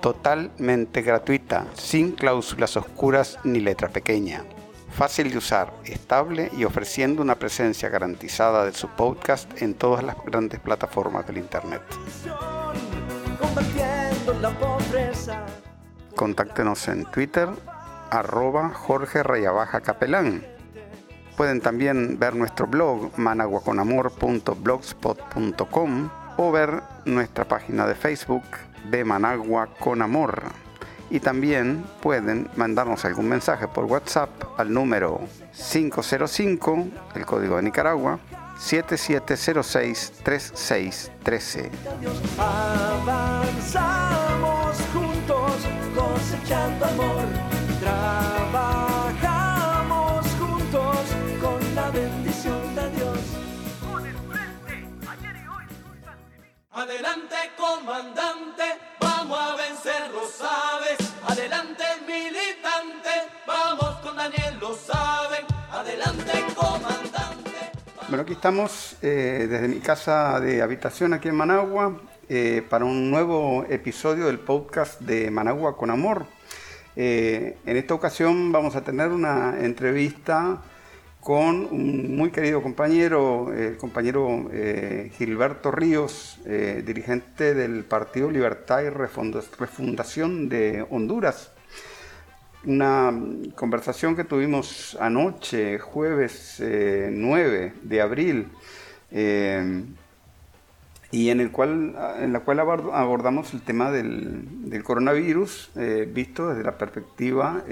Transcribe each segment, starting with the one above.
totalmente gratuita, sin cláusulas oscuras ni letra pequeña. Fácil de usar, estable y ofreciendo una presencia garantizada de su podcast en todas las grandes plataformas del Internet. Contáctenos en Twitter, arroba Jorge Rayabaja Capelán. Pueden también ver nuestro blog managuaconamor.blogspot.com o ver nuestra página de Facebook de Managua con Amor. Y también pueden mandarnos algún mensaje por WhatsApp al número 505, el código de Nicaragua, 77063613. Avanzamos juntos cosechando amor. Trabajamos Adelante comandante, vamos a vencer, lo sabes. Adelante militante, vamos con Daniel, lo saben. Adelante comandante. Bueno, aquí estamos eh, desde mi casa de habitación aquí en Managua eh, para un nuevo episodio del podcast de Managua con Amor. Eh, en esta ocasión vamos a tener una entrevista con un muy querido compañero, el compañero eh, Gilberto Ríos, eh, dirigente del Partido Libertad y Refundación de Honduras. Una conversación que tuvimos anoche, jueves 9 eh, de abril, y en, el cual, en la cual abordamos el tema del, del coronavirus, visto desde la perspectiva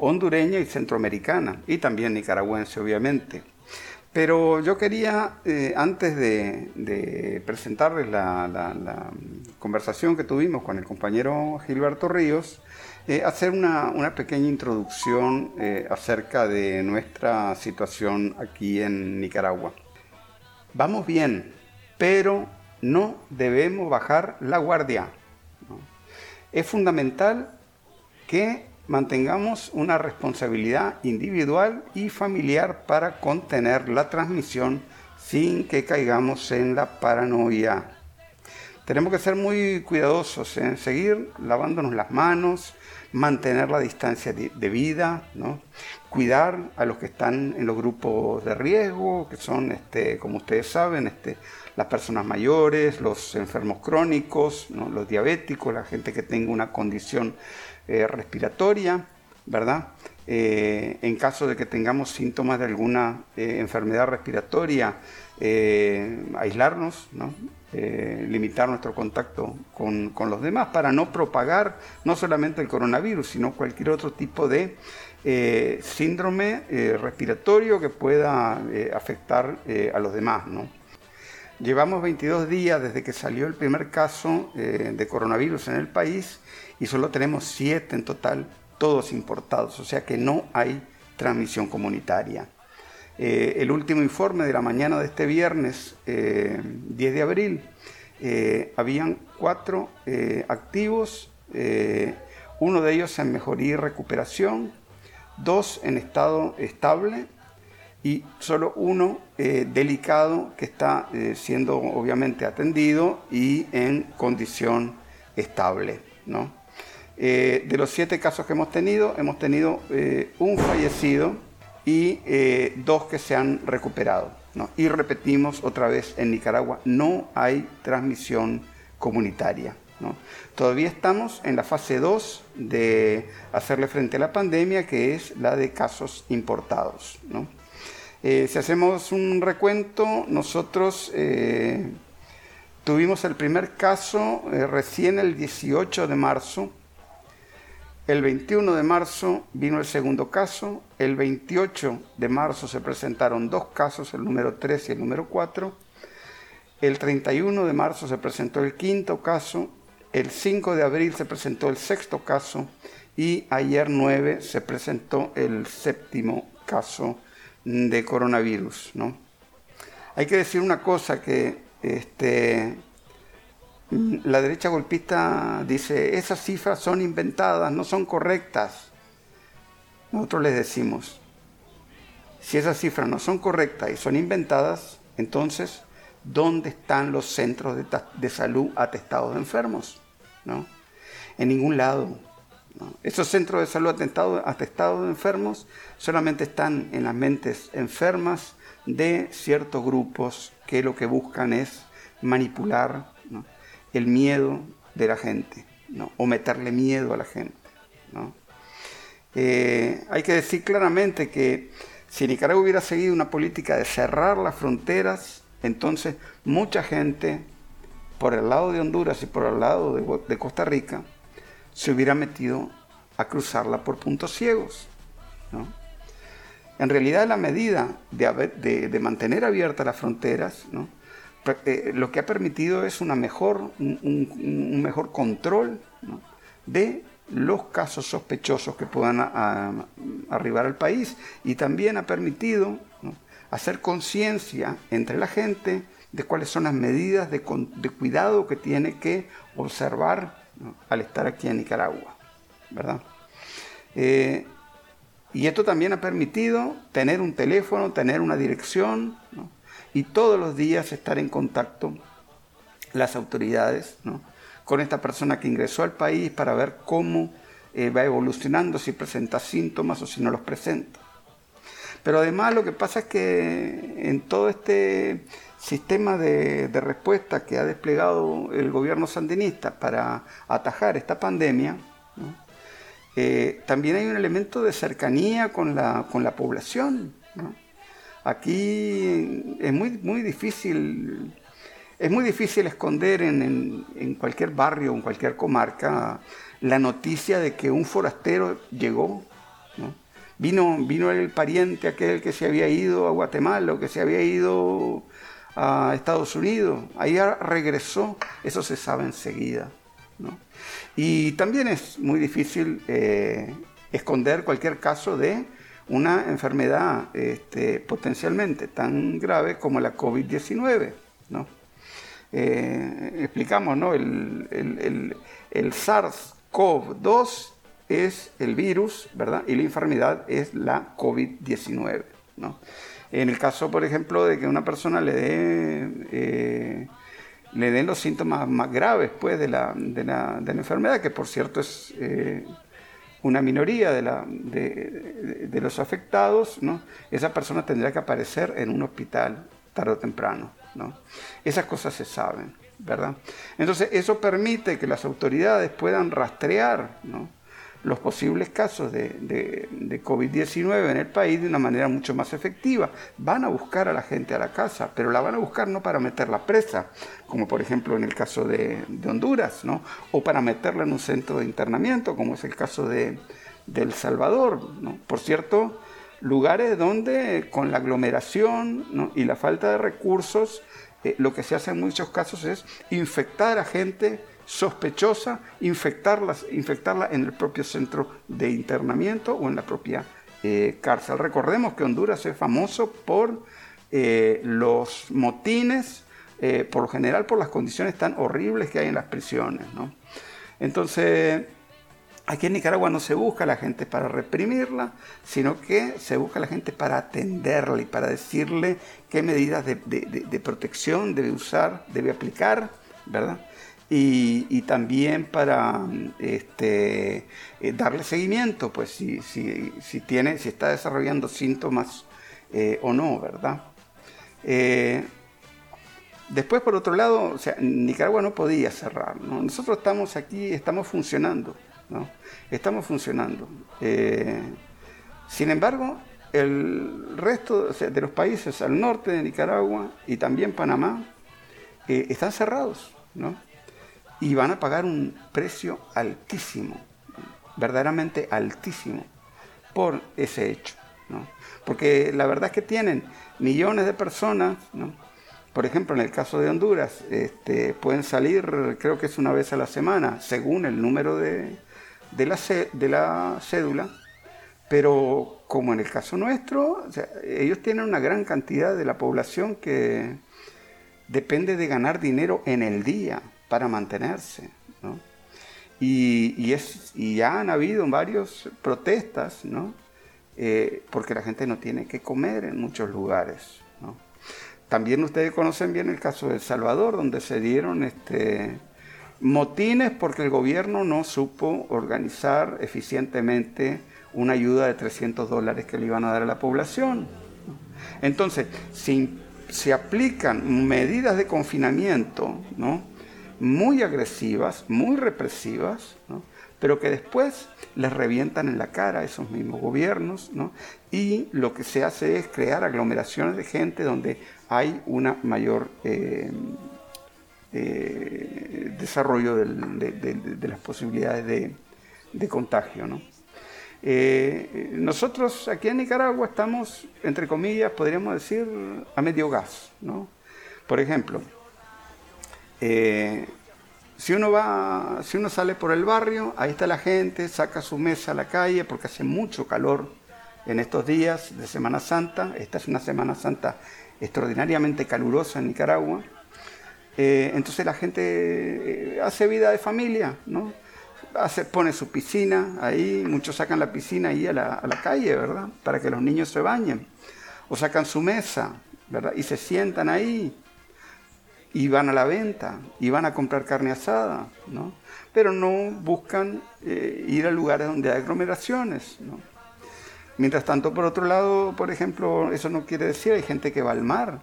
hondureña y centroamericana, y también nicaragüense, obviamente. Pero yo quería, eh, antes de, presentarles la, conversación que tuvimos con el compañero Gilberto Ríos, eh, hacer una, pequeña introducción eh, acerca de nuestra situación aquí en Nicaragua. Vamos bien, pero no debemos bajar la guardia. Es fundamental que mantengamos una responsabilidad individual y familiar para contener la transmisión sin que caigamos en la paranoia. Tenemos que ser muy cuidadosos en seguir lavándonos las manos, mantener la distancia de vida, cuidar a los que están en los grupos de riesgo, que son, este, como ustedes saben, este, las personas mayores, los enfermos crónicos, los diabéticos, la gente que tenga una condición eh, respiratoria, ¿verdad? Eh, en caso de que tengamos síntomas de alguna eh, enfermedad respiratoria, aislarnos, limitar nuestro contacto con, los demás para no propagar no solamente el coronavirus, sino cualquier otro tipo de síndrome respiratorio que pueda afectar a los demás. Llevamos 22 días desde que salió el primer caso de coronavirus en el país y solo tenemos siete en total, todos importados, o sea que no hay transmisión comunitaria. Eh, el último informe de la mañana de este viernes, 10 eh, de abril, eh, habían cuatro activos, uno de ellos en mejoría y recuperación, dos en estado estable y solo uno delicado que está siendo obviamente atendido y en condición estable. ¿no? Eh, de los siete casos que hemos tenido, hemos tenido eh, un fallecido y eh, dos que se han recuperado. Y repetimos otra vez, en Nicaragua no hay transmisión comunitaria. Todavía estamos en la fase 2 de hacerle frente a la pandemia, que es la de casos importados. si hacemos un recuento, nosotros tuvimos el primer caso recién el 18 de marzo el 21 de marzo vino el segundo caso, el 28 de marzo se presentaron dos casos, el número 3 y el número 4, el 31 de marzo se presentó el quinto caso el 5 de abril se presentó el sexto caso y ayer 9 se presentó el séptimo caso de coronavirus. ¿no? Hay que decir una cosa que este, la derecha golpista dice, esas cifras son inventadas, no son correctas. Nosotros les decimos, si esas cifras no son correctas y son inventadas, entonces, ¿dónde están los centros de, salud atestados de enfermos? ¿No? En ningún lado. Esos centros de salud atestados de enfermos solamente están en las mentes enfermas de ciertos grupos que lo que buscan es manipular el miedo de la gente o meterle miedo a la gente. Eh, hay que decir claramente que si Nicaragua hubiera seguido una política de cerrar las fronteras, entonces mucha gente por el lado de Honduras y por el lado de, Costa Rica se hubiera metido a cruzarla por puntos ciegos. En realidad la medida de, mantener abiertas las fronteras, eh, lo que ha permitido es una mejor, un, mejor control de los casos sospechosos que puedan arribar al país y también ha permitido hacer conciencia entre la gente de cuáles son las medidas de, cuidado que tiene que observar al estar aquí en Nicaragua, ¿verdad? Eh, y esto también ha permitido tener un teléfono, tener una dirección y todos los días estar en contacto las autoridades con esta persona que ingresó al país para ver cómo eh, va evolucionando, si presenta síntomas o si no los presenta. Pero además lo que pasa es que en todo este sistema de, respuesta que ha desplegado el gobierno sandinista para atajar esta pandemia, eh, también hay un elemento de cercanía con la, con la población. Aquí es muy, muy difícil es muy difícil esconder en, cualquier barrio, en cualquier comarca, la noticia de que un forastero llegó. Vino, vino el pariente aquel que se había ido a Guatemala o que se había ido a Estados Unidos. Ahí regresó, eso se sabe enseguida. Y también es muy difícil eh, esconder cualquier caso de una enfermedad este, potencialmente tan grave como la COVID-19. ¿no? Eh, explicamos, ¿no? El, SARS-CoV-2 es el virus, ¿verdad? Y la enfermedad es la COVID-19, ¿no? En el caso, por ejemplo, de que una persona le dé... Eh, le den los síntomas más graves pues, de, la, de, la, de la enfermedad, que por cierto es eh, una minoría de, la, de, los afectados, ¿no? esa persona tendrá que aparecer en un hospital tarde o temprano. Esas cosas se saben, ¿verdad? Entonces eso permite que las autoridades puedan rastrear los posibles casos de, de, COVID-19 en el país de una manera mucho más efectiva. Van a buscar a la gente a la casa, pero la van a buscar no para meterla presa, como por ejemplo en el caso de, Honduras, ¿no? o para meterla en un centro de internamiento, como es el caso de, El Salvador. ¿no? Por cierto, lugares donde con la aglomeración y la falta de recursos, eh, lo que se hace en muchos casos es infectar a gente sospechosa, infectarla en el propio centro de internamiento o en la propia eh, cárcel. Recordemos que Honduras es famoso por eh, los motines, por lo general por las condiciones tan horribles que hay en las prisiones. Entonces, Aquí en Nicaragua no se busca a la gente para reprimirla, sino que se busca a la gente para atenderla y para decirle qué medidas de, protección debe usar, debe aplicar, ¿verdad? Y, también para este, eh, darle seguimiento, pues si, si, tiene, si está desarrollando síntomas eh, o no, ¿verdad? Eh, después, por otro lado, Nicaragua no podía cerrar, ¿no? Nosotros estamos aquí, estamos funcionando. Estamos funcionando. Sin embargo, el resto de los países al norte de Nicaragua y también Panamá eh, están cerrados, Y van a pagar un precio altísimo, verdaderamente altísimo, por ese hecho, Porque la verdad es que tienen millones de personas, Por ejemplo, en el caso de Honduras, este, pueden salir, creo que es una vez a la semana, según el número de, la, de la cédula, pero como en el caso nuestro, ellos tienen una gran cantidad de la población que depende de ganar dinero en el día para mantenerse. Y, es, y ya han habido varias protestas, ¿no? Eh, porque la gente no tiene que comer en muchos lugares. También ustedes conocen bien el caso de El Salvador, donde se dieron este, motines porque el gobierno no supo organizar eficientemente una ayuda de 300 dólares que le iban a dar a la población. Entonces, si se aplican medidas de confinamiento ¿no? Muy agresivas, muy represivas, pero que después les revientan en la cara a esos mismos gobiernos, y lo que se hace es crear aglomeraciones de gente donde hay una mayor eh, eh, desarrollo de, las posibilidades de, contagio. Eh, nosotros aquí en Nicaragua estamos, entre comillas, podríamos decir, a medio gas. Por ejemplo, si uno va, si uno sale por el barrio, ahí está la gente, saca su mesa a la calle porque hace mucho calor en estos días de Semana Santa. Esta es una Semana Santa extraordinariamente calurosa en Nicaragua. Eh, entonces la gente eh, hace vida de familia, ¿no? Pone su piscina ahí, muchos sacan la piscina ahí a la, a la, calle, ¿verdad? Para que los niños se bañen. O sacan su mesa, ¿verdad? Y se sientan ahí y van a la venta y van a comprar carne asada, ¿no? Pero no buscan eh, ir a lugares donde hay aglomeraciones, ¿no? Mientras tanto, por otro lado, por ejemplo, eso no quiere decir, hay gente que va al mar.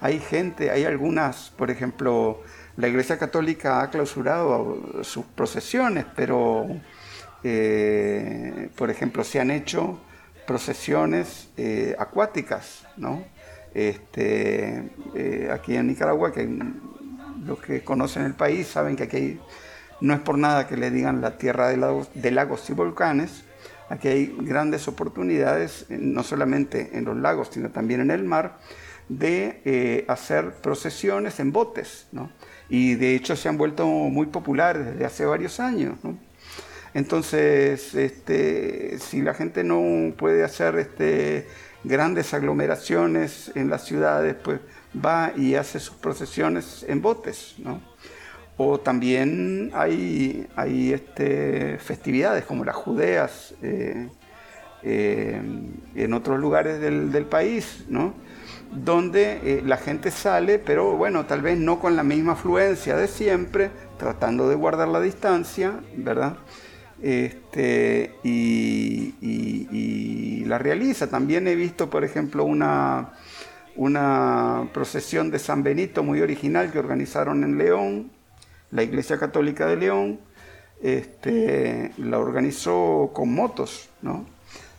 Hay gente, hay algunas, por ejemplo, la Iglesia Católica ha clausurado sus procesiones, pero, eh, por ejemplo, se han hecho procesiones eh, acuáticas, ¿no? Este, eh, aquí en Nicaragua, que los que conocen el país saben que aquí no es por nada que le digan la tierra de lagos y volcanes, Aquí hay grandes oportunidades, eh, no solamente en los lagos, sino también en el mar, de eh, hacer procesiones en botes, ¿no? Y de hecho se han vuelto muy populares desde hace varios años. Entonces, este, si la gente no puede hacer este, grandes aglomeraciones en las ciudades, pues va y hace sus procesiones en botes, ¿no? O también hay, hay este, festividades como las judeas eh, eh, en otros lugares del, país, ¿no? donde eh, la gente sale, pero bueno, tal vez no con la misma afluencia de siempre, tratando de guardar la distancia, ¿verdad? Este, y, y, la realiza. También he visto, por ejemplo, una, una procesión de San Benito muy original que organizaron en León, la Iglesia Católica de León este, la organizó con motos, ¿no?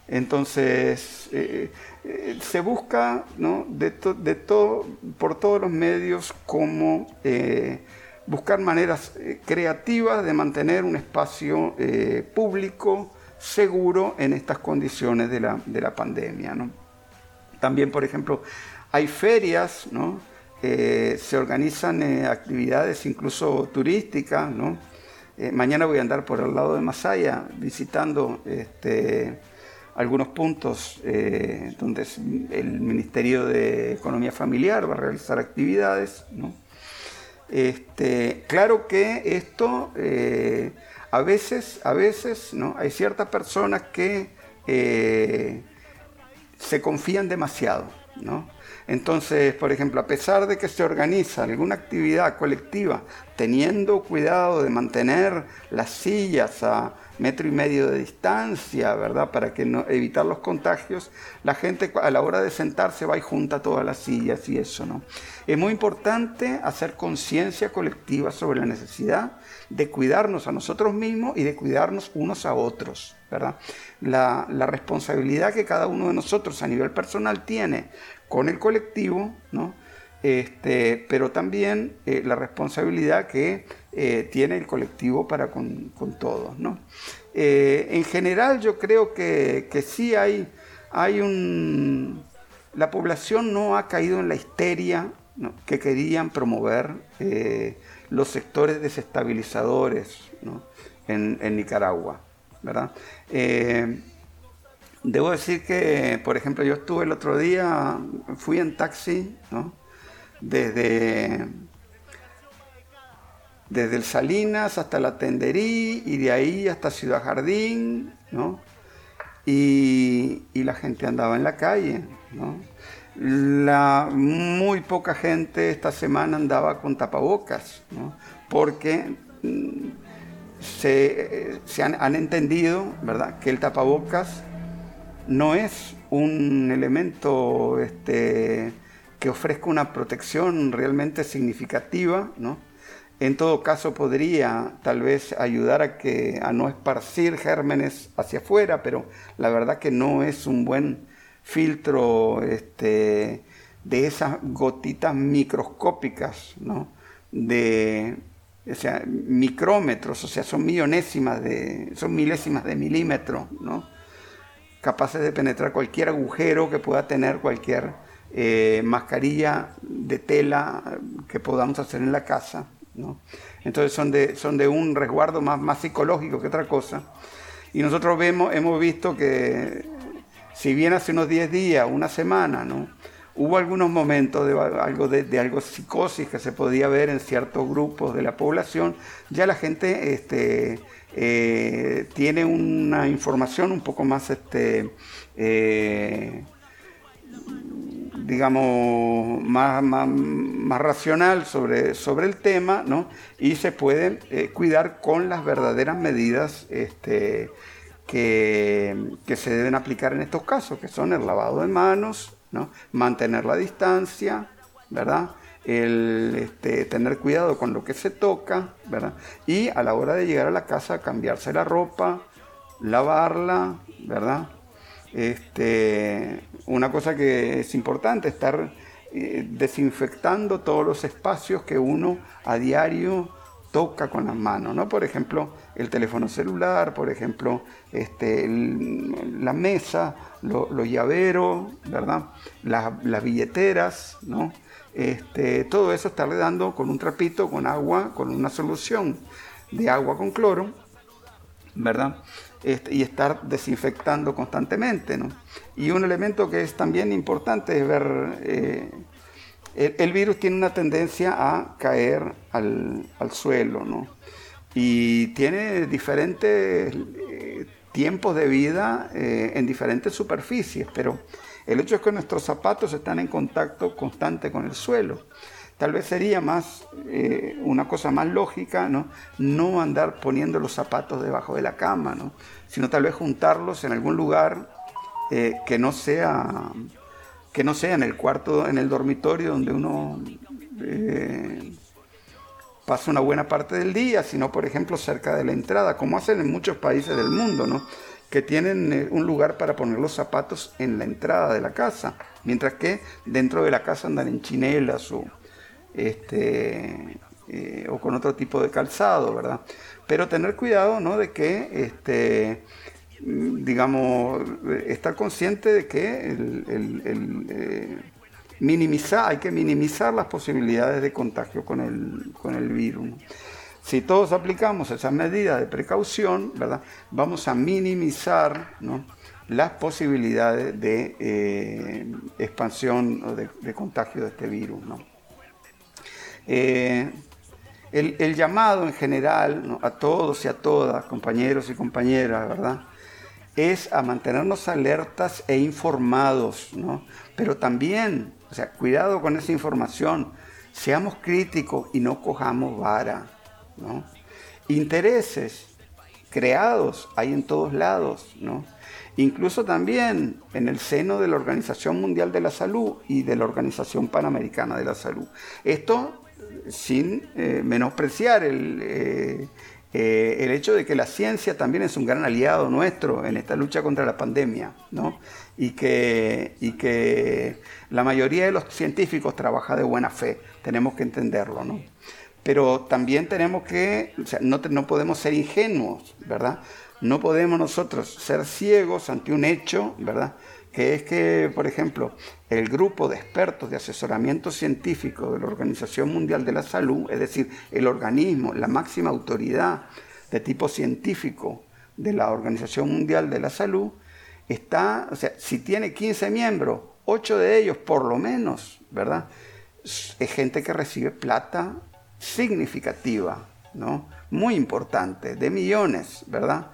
Entonces, eh, eh, se busca ¿no? de, de todo, por todos los medios cómo eh, buscar maneras creativas de mantener un espacio público seguro en estas condiciones de la, de la pandemia. También, por ejemplo, hay ferias. Eh, se organizan eh, actividades incluso turísticas. Eh, mañana voy a andar por el lado de Masaya visitando este, algunos puntos donde el Ministerio de Economía Familiar va a realizar actividades. Este, claro que esto a veces, a veces ¿no? hay ciertas personas que se confían demasiado. ¿no? Entonces, por ejemplo, a pesar de que se organiza alguna actividad colectiva, teniendo cuidado de mantener las sillas a metro y medio de distancia, ¿verdad? Para que no, evitar los contagios, la gente a la hora de sentarse va y junta todas las sillas y eso, ¿no? Es muy importante hacer conciencia colectiva sobre la necesidad de cuidarnos a nosotros mismos y de cuidarnos unos a otros, ¿verdad? La, responsabilidad que cada uno de nosotros a nivel personal tiene con el colectivo, ¿no? Este, pero también eh, la responsabilidad que eh, tiene el colectivo para con, todos. ¿no? Eh, en general yo creo que, que, sí hay, hay un... La población no ha caído en la histeria que querían promover eh, los sectores desestabilizadores en, Nicaragua. ¿verdad? Debo decir que, por ejemplo, yo estuve el otro día, fui en taxi, desde, desde el Salinas hasta la Tenderí y de ahí hasta Ciudad Jardín, y, y la gente andaba en la calle. ¿no? La, muy poca gente esta semana andaba con tapabocas, porque mm, se, han, entendido ¿verdad? que el tapabocas no es un elemento este, que ofrezca una protección realmente significativa, En todo caso podría tal vez ayudar a, que, a no esparcir gérmenes hacia afuera, pero la verdad que no es un buen filtro este, de esas gotitas microscópicas, ¿no? De, micrómetros, o sea, son millonésimas de, son milésimas de milímetro, ¿no? Capaces de penetrar cualquier agujero que pueda tener cualquier eh, mascarilla de tela que podamos hacer en la casa, Entonces son de, son de un resguardo más, más psicológico que otra cosa. Y nosotros vemos, hemos visto que si bien hace unos 10 días, una semana, ¿no? Hubo algunos momentos de algo de, algo psicosis que se podía ver en ciertos grupos de la población, ya la gente este, eh, tiene una información un poco más, este, eh, digamos, más, más, racional sobre, sobre el tema, ¿no? Y se puede eh, cuidar con las verdaderas medidas este, que, se deben aplicar en estos casos, que son el lavado de manos, ¿no? mantener la distancia, ¿verdad? el este, tener cuidado con lo que se toca, ¿verdad? Y a la hora de llegar a la casa cambiarse la ropa, lavarla, ¿verdad? Este, una cosa que es importante, estar eh, desinfectando todos los espacios que uno a diario toca con las manos, ¿no? Por ejemplo, el teléfono celular, por ejemplo, este, la mesa, los llaveros, ¿verdad? Las, billeteras, ¿no? Este, todo eso estarle dando con un trapito, con agua, con una solución de agua con cloro, ¿verdad? Y estar desinfectando constantemente, ¿no? Y un elemento que es también importante es ver... Eh, el, virus tiene una tendencia a caer al, suelo, ¿no? Y tiene diferentes eh, tiempos de vida eh, en diferentes superficies, pero el hecho es que nuestros zapatos están en contacto constante con el suelo. Tal vez sería más eh, una cosa más lógica, ¿no? No andar poniendo los zapatos debajo de la cama, ¿no? Sino tal vez juntarlos en algún lugar que no sea que no sea en el cuarto, en el dormitorio donde uno eh, pasa una buena parte del día, sino por ejemplo cerca de la entrada, como hacen en muchos países del mundo, ¿no? que tienen eh, un lugar para poner los zapatos en la entrada de la casa, mientras que dentro de la casa andan en chinelas o, este, eh, o con otro tipo de calzado, ¿verdad? Pero tener cuidado ¿no? de que este, digamos, estar consciente de que eh, minimizar, hay que minimizar las posibilidades de contagio con el, con el virus. Si todos aplicamos esas medidas de precaución, ¿verdad? vamos a minimizar las posibilidades de eh, expansión o de, contagio de este virus. Eh, el, llamado en general a todos y a todas, compañeros y compañeras, ¿verdad? es a mantenernos alertas e informados, ¿no? Pero también, o sea, cuidado con esa información, seamos críticos y no cojamos vara, ¿no? Intereses creados hay en todos lados, ¿no? Incluso también en el seno de la Organización Mundial de la Salud y de la Organización Panamericana de la Salud. Esto sin eh, menospreciar el, eh, eh, el hecho de que la ciencia también es un gran aliado nuestro en esta lucha contra la pandemia, ¿no? Y que, y que la mayoría de los científicos trabaja de buena fe, tenemos que entenderlo, ¿no? Pero también tenemos que, o sea, no, no podemos ser ingenuos, ¿verdad? No podemos nosotros ser ciegos ante un hecho, ¿verdad? Que es que, por ejemplo, el grupo de expertos de asesoramiento científico de la Organización Mundial de la Salud, es decir, el organismo, la máxima autoridad de tipo científico de la Organización Mundial de la Salud, está, o sea, si tiene 15 miembros, 8 de ellos por lo menos, ¿verdad? Es gente que recibe plata significativa, ¿no? Muy importante, de millones, ¿verdad?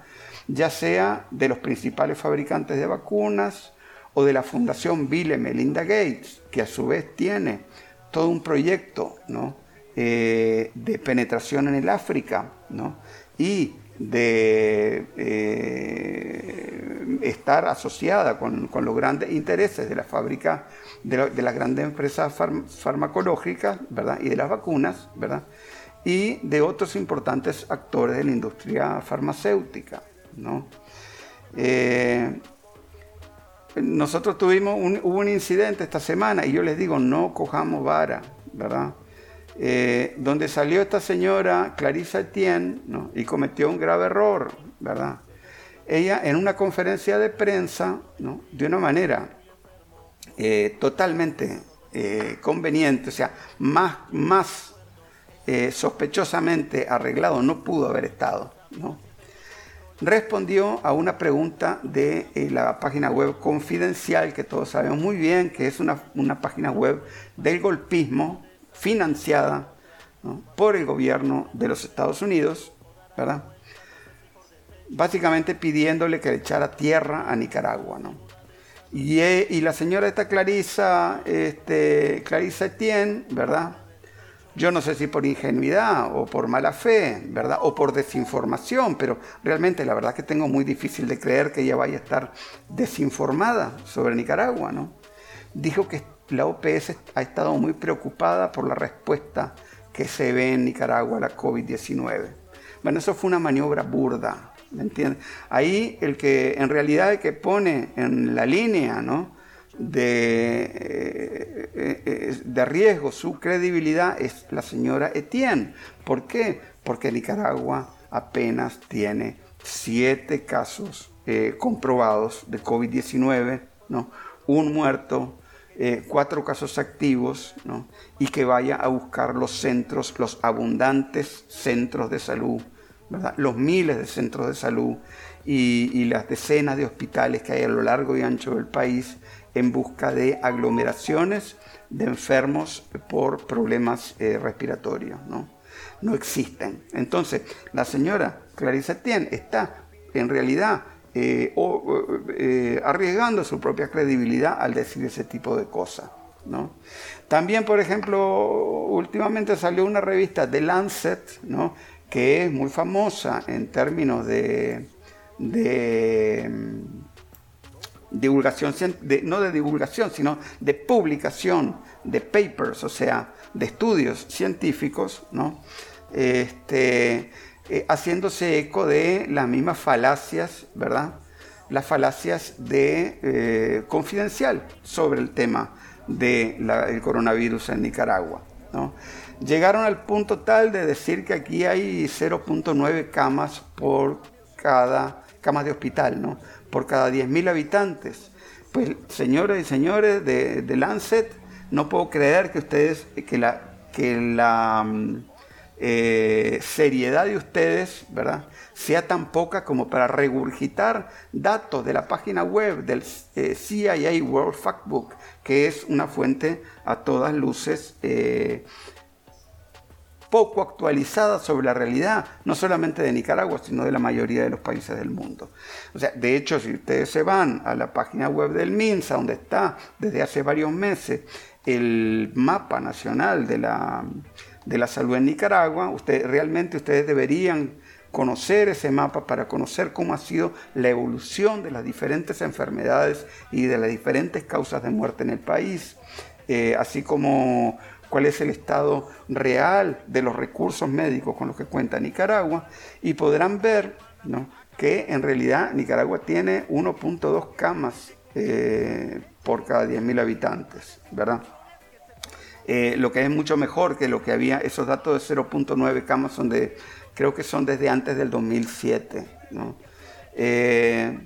Ya sea de los principales fabricantes de vacunas, o de la Fundación Bill y Melinda Gates, que a su vez tiene todo un proyecto eh, de penetración en el África y de eh, estar asociada con, los grandes intereses de la fábrica, de, las grandes empresas farmacológicas ¿verdad? y de las vacunas, ¿verdad? y de otros importantes actores de la industria farmacéutica. ¿no? Eh, nosotros tuvimos un, hubo un incidente esta semana y yo les digo, no cojamos vara, ¿verdad? Eh, donde salió esta señora Clarissa Etienne y cometió un grave error, ¿verdad? Ella en una conferencia de prensa, de una manera eh, totalmente eh, conveniente, o sea, más, más sospechosamente arreglado no pudo haber estado, ¿no? Respondió a una pregunta de eh, la página web confidencial, que todos sabemos muy bien que es una, página web del golpismo financiada por el gobierno de los Estados Unidos, ¿verdad? Básicamente pidiéndole que le echara tierra a Nicaragua, ¿no? Y, eh, la señora esta Clarisa, este, Clarisa Etienne, ¿verdad? Yo no sé si por ingenuidad o por mala fe, ¿verdad? O por desinformación, pero realmente la verdad que tengo muy difícil de creer que ella vaya a estar desinformada sobre Nicaragua, ¿no? Dijo que la OPS ha estado muy preocupada por la respuesta que se ve en Nicaragua a la COVID-19. Bueno, eso fue una maniobra burda, ¿me entiendes? Ahí el que en realidad el que pone en la línea, ¿no? De, eh, eh, de, riesgo su credibilidad es la señora Etienne. ¿Por qué? Porque Nicaragua apenas tiene siete casos eh, comprobados de COVID-19, ¿no? un muerto, cuatro casos activos, ¿no? y que vaya a buscar los centros, los abundantes centros de salud, ¿verdad? los miles de centros de salud y las decenas de hospitales que hay a lo largo y ancho del país en busca de aglomeraciones de enfermos por problemas eh, respiratorios. ¿no? no existen. Entonces, la señora Clarissa Tien está en realidad eh, eh, arriesgando su propia credibilidad al decir ese tipo de cosas. ¿no? También, por ejemplo, últimamente salió una revista de Lancet, ¿no? que es muy famosa en términos de divulgación, no de divulgación, sino de publicación de papers, o sea, de estudios científicos, ¿no? Este, eh, haciéndose eco de las mismas falacias, ¿verdad? Las falacias de eh, confidencial sobre el tema del coronavirus en Nicaragua. ¿no? Llegaron al punto tal de decir que aquí hay 0.9 camas por cada cama de hospital, ¿no? Por cada 10.000 habitantes. Pues, señores y señores de, Lancet, no puedo creer que ustedes, que la, que la mm, eh, seriedad de ustedes, ¿verdad? sea tan poca como para regurgitar datos de la página web del eh, CIA World Factbook, que es una fuente a todas luces eh, poco actualizada sobre la realidad, no solamente de Nicaragua, sino de la mayoría de los países del mundo. O sea, de hecho, si ustedes se van a la página web del MINSA, donde está desde hace varios meses el mapa nacional de la, de la salud en Nicaragua, usted, realmente ustedes deberían conocer ese mapa para conocer cómo ha sido la evolución de las diferentes enfermedades y de las diferentes causas de muerte en el país, eh, así como cuál es el estado real de los recursos médicos con los que cuenta Nicaragua y podrán ver que en realidad Nicaragua tiene 1.2 camas eh, por cada 10.000 habitantes, ¿verdad? Eh, lo que es mucho mejor que lo que había, esos datos de 0.9 camas son de, creo que son desde antes del 2007, ¿no? Eh,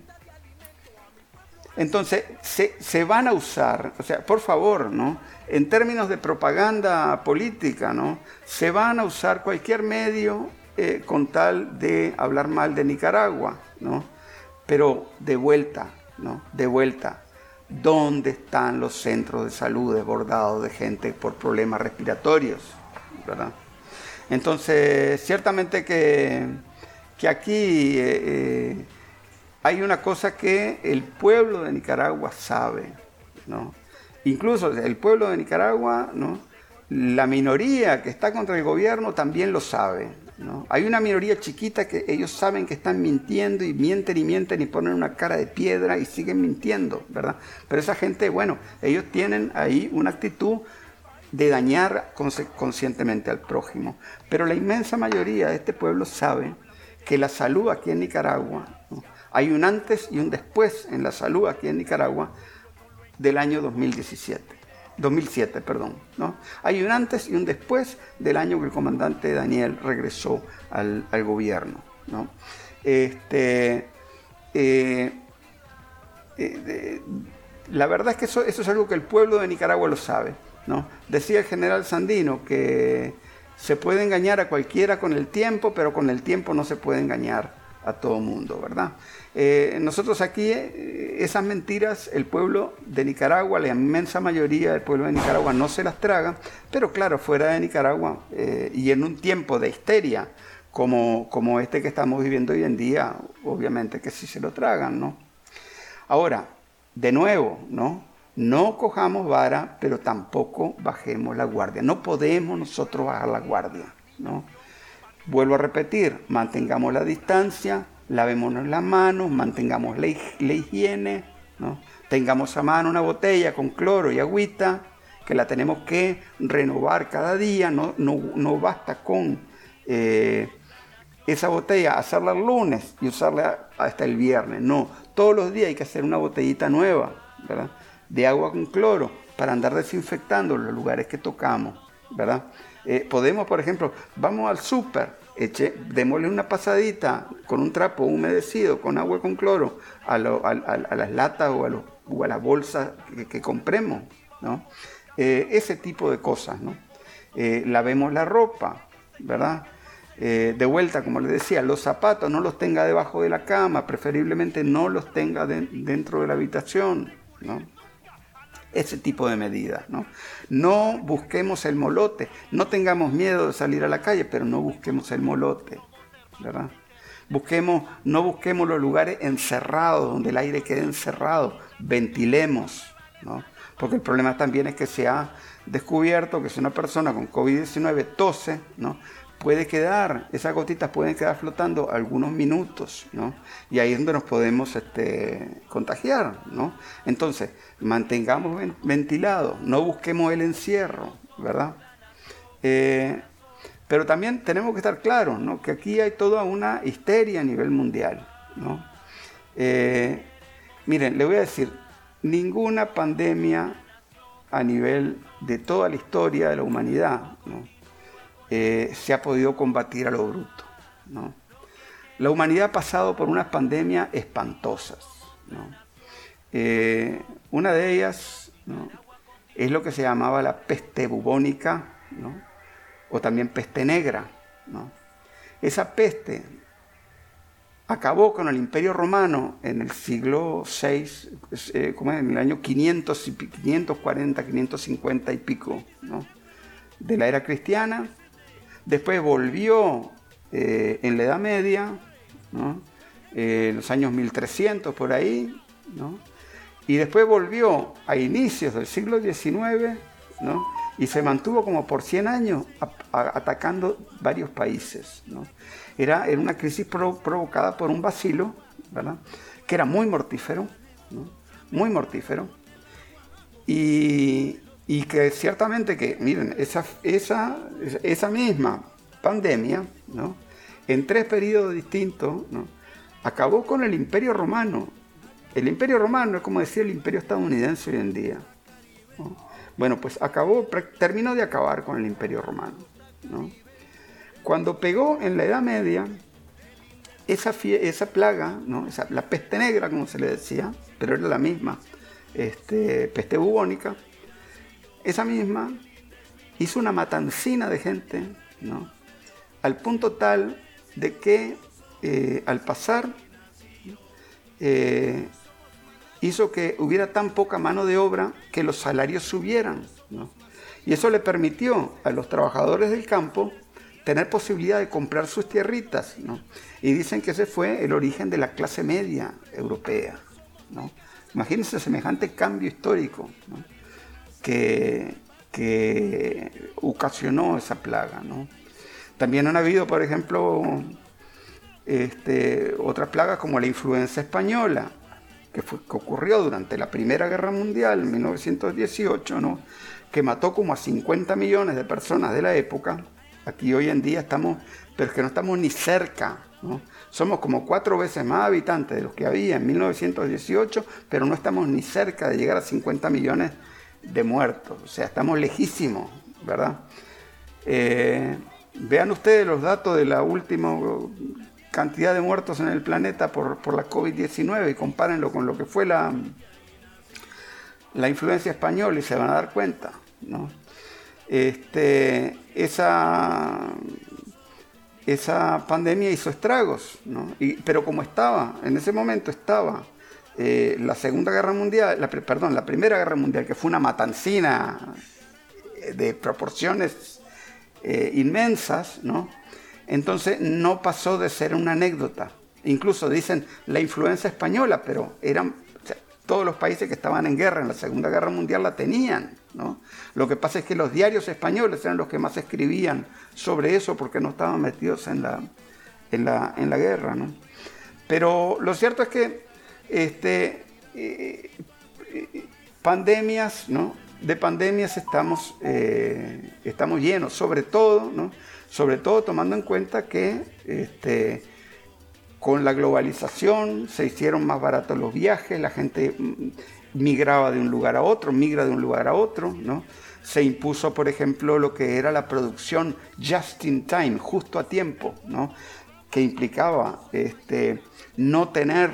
Entonces, se, van a usar, o sea, por favor, ¿no? En términos de propaganda política, ¿no? Se van a usar cualquier medio eh, con tal de hablar mal de Nicaragua, ¿no? Pero de vuelta, ¿no? De vuelta. ¿Dónde están los centros de salud desbordados de gente por problemas respiratorios? ¿verdad? Entonces, ciertamente que, que aquí eh, eh, hay una cosa que el pueblo de Nicaragua sabe, ¿no? Incluso el pueblo de Nicaragua, ¿no? La minoría que está contra el gobierno también lo sabe, ¿no? Hay una minoría chiquita que ellos saben que están mintiendo y mienten y mienten y ponen una cara de piedra y siguen mintiendo, ¿verdad? Pero esa gente, bueno, ellos tienen ahí una actitud de dañar conscientemente al prójimo. Pero la inmensa mayoría de este pueblo sabe que la salud aquí en Nicaragua hay un antes y un después en la salud aquí en Nicaragua del año 2017. 2007, perdón. ¿no? Hay un antes y un después del año que el comandante Daniel regresó al, gobierno. ¿no? Este, eh, eh, la verdad es que eso, eso, es algo que el pueblo de Nicaragua lo sabe. ¿no? Decía el general Sandino que se puede engañar a cualquiera con el tiempo, pero con el tiempo no se puede engañar a todo mundo, ¿verdad? Eh, nosotros aquí, eh, esas mentiras, el pueblo de Nicaragua, la inmensa mayoría del pueblo de Nicaragua no se las traga, pero claro, fuera de Nicaragua eh, y en un tiempo de histeria como, como este que estamos viviendo hoy en día, obviamente que sí se lo tragan, ¿no? Ahora, de nuevo, ¿no? No cojamos vara, pero tampoco bajemos la guardia. No podemos nosotros bajar la guardia, ¿no? Vuelvo a repetir, mantengamos la distancia, lavémonos las manos, mantengamos la, higiene, ¿no? tengamos a mano una botella con cloro y agüita, que la tenemos que renovar cada día, no, no, basta con eh, esa botella hacerla el lunes y usarla hasta el viernes, no, todos los días hay que hacer una botellita nueva, ¿verdad? De agua con cloro para andar desinfectando los lugares que tocamos, ¿verdad? Eh, podemos, por ejemplo, vamos al súper, démosle una pasadita con un trapo humedecido, con agua con cloro, a, las latas o a, las bolsas que, compremos, ¿no? Eh, ese tipo de cosas, ¿no? Eh, lavemos la ropa, ¿verdad? de vuelta, como les decía, los zapatos no los tenga debajo de la cama, preferiblemente no los tenga dentro de la habitación. Ese tipo de medidas. ¿no? no busquemos el molote, no tengamos miedo de salir a la calle, pero no busquemos el molote. ¿verdad? Busquemos, no busquemos los lugares encerrados, donde el aire quede encerrado, ventilemos. ¿no? Porque el problema también es que se ha descubierto que si una persona con COVID-19 tose, ¿no? Puede quedar, esas gotitas pueden quedar flotando algunos minutos, ¿no? Y ahí es donde nos podemos este, contagiar, ¿no? Entonces, mantengamos ventilado, no busquemos el encierro, ¿verdad? Eh, pero también tenemos que estar claros, ¿no? Que aquí hay toda una histeria a nivel mundial, ¿no? Eh, miren, le voy a decir, ninguna pandemia a nivel de toda la historia de la humanidad, ¿no? Eh, se ha podido combatir a lo bruto. La humanidad ha pasado por unas pandemias espantosas. Eh, una de ellas es lo que se llamaba la peste bubónica o también peste negra. Esa peste acabó con el imperio romano en el siglo VI, eh, en el año 500, 540, 550 y pico de la era cristiana Después volvió eh, en la Edad Media, eh, en los años 1300 por ahí, y después volvió a inicios del siglo XIX y se mantuvo como por 100 años atacando varios países. Era, una crisis provocada por un vacilo, que era muy mortífero, muy mortífero, y, y que ciertamente que, miren, esa, esa, esa misma pandemia, ¿no? en tres periodos distintos, ¿no? acabó con el imperio romano. El imperio romano es como decir el imperio estadounidense hoy en día. Bueno, pues acabó, terminó de acabar con el imperio romano. Cuando pegó en la Edad Media, esa, esa plaga, ¿no? la peste negra, como se le decía, pero era la misma, este, peste bubónica, esa misma hizo una matancina de gente, ¿no? al punto tal de que eh, al pasar eh, hizo que hubiera tan poca mano de obra que los salarios subieran. Y eso le permitió a los trabajadores del campo tener posibilidad de comprar sus tierritas. Y dicen que ese fue el origen de la clase media europea. ¿no? Imagínense semejante cambio histórico que, que ocasionó esa plaga. ¿no? También han habido, por ejemplo, este, otras plagas como la influenza española, que, fue, que ocurrió durante la Primera Guerra Mundial en 1918, ¿no? que mató como a 50 millones de personas de la época. Aquí hoy en día estamos, pero es que no estamos ni cerca. ¿no? Somos como cuatro veces más habitantes de los que había en 1918, pero no estamos ni cerca de llegar a 50 millones de muertos. O sea, estamos lejísimos, ¿verdad? Eh, Vean ustedes los datos de la última cantidad de muertos en el planeta por, la COVID-19 y compárenlo con lo que fue la, la influencia española y se van a dar cuenta. Este, esa, esa pandemia hizo estragos, pero como estaba, en ese momento estaba eh, la Segunda Guerra Mundial, la, perdón, la Primera Guerra Mundial, que fue una matancina de proporciones eh, inmensas, ¿no? Entonces no pasó de ser una anécdota. Incluso dicen la influencia española, pero eran todos los países que estaban en guerra en la Segunda Guerra Mundial la tenían. ¿no? Lo que pasa es que los diarios españoles eran los que más escribían sobre eso porque no estaban metidos en la, en la, en la guerra. ¿no? Pero lo cierto es que este, eh, eh, pandemias, ¿no? de pandemias estamos, eh, estamos llenos, sobre todo, ¿no? sobre todo tomando en cuenta que este, con la globalización se hicieron más baratos los viajes, la gente migraba de un lugar a otro, migra de un lugar a otro, ¿no? Se impuso, por ejemplo, lo que era la producción just in time, justo a tiempo, ¿no? Que implicaba este, no tener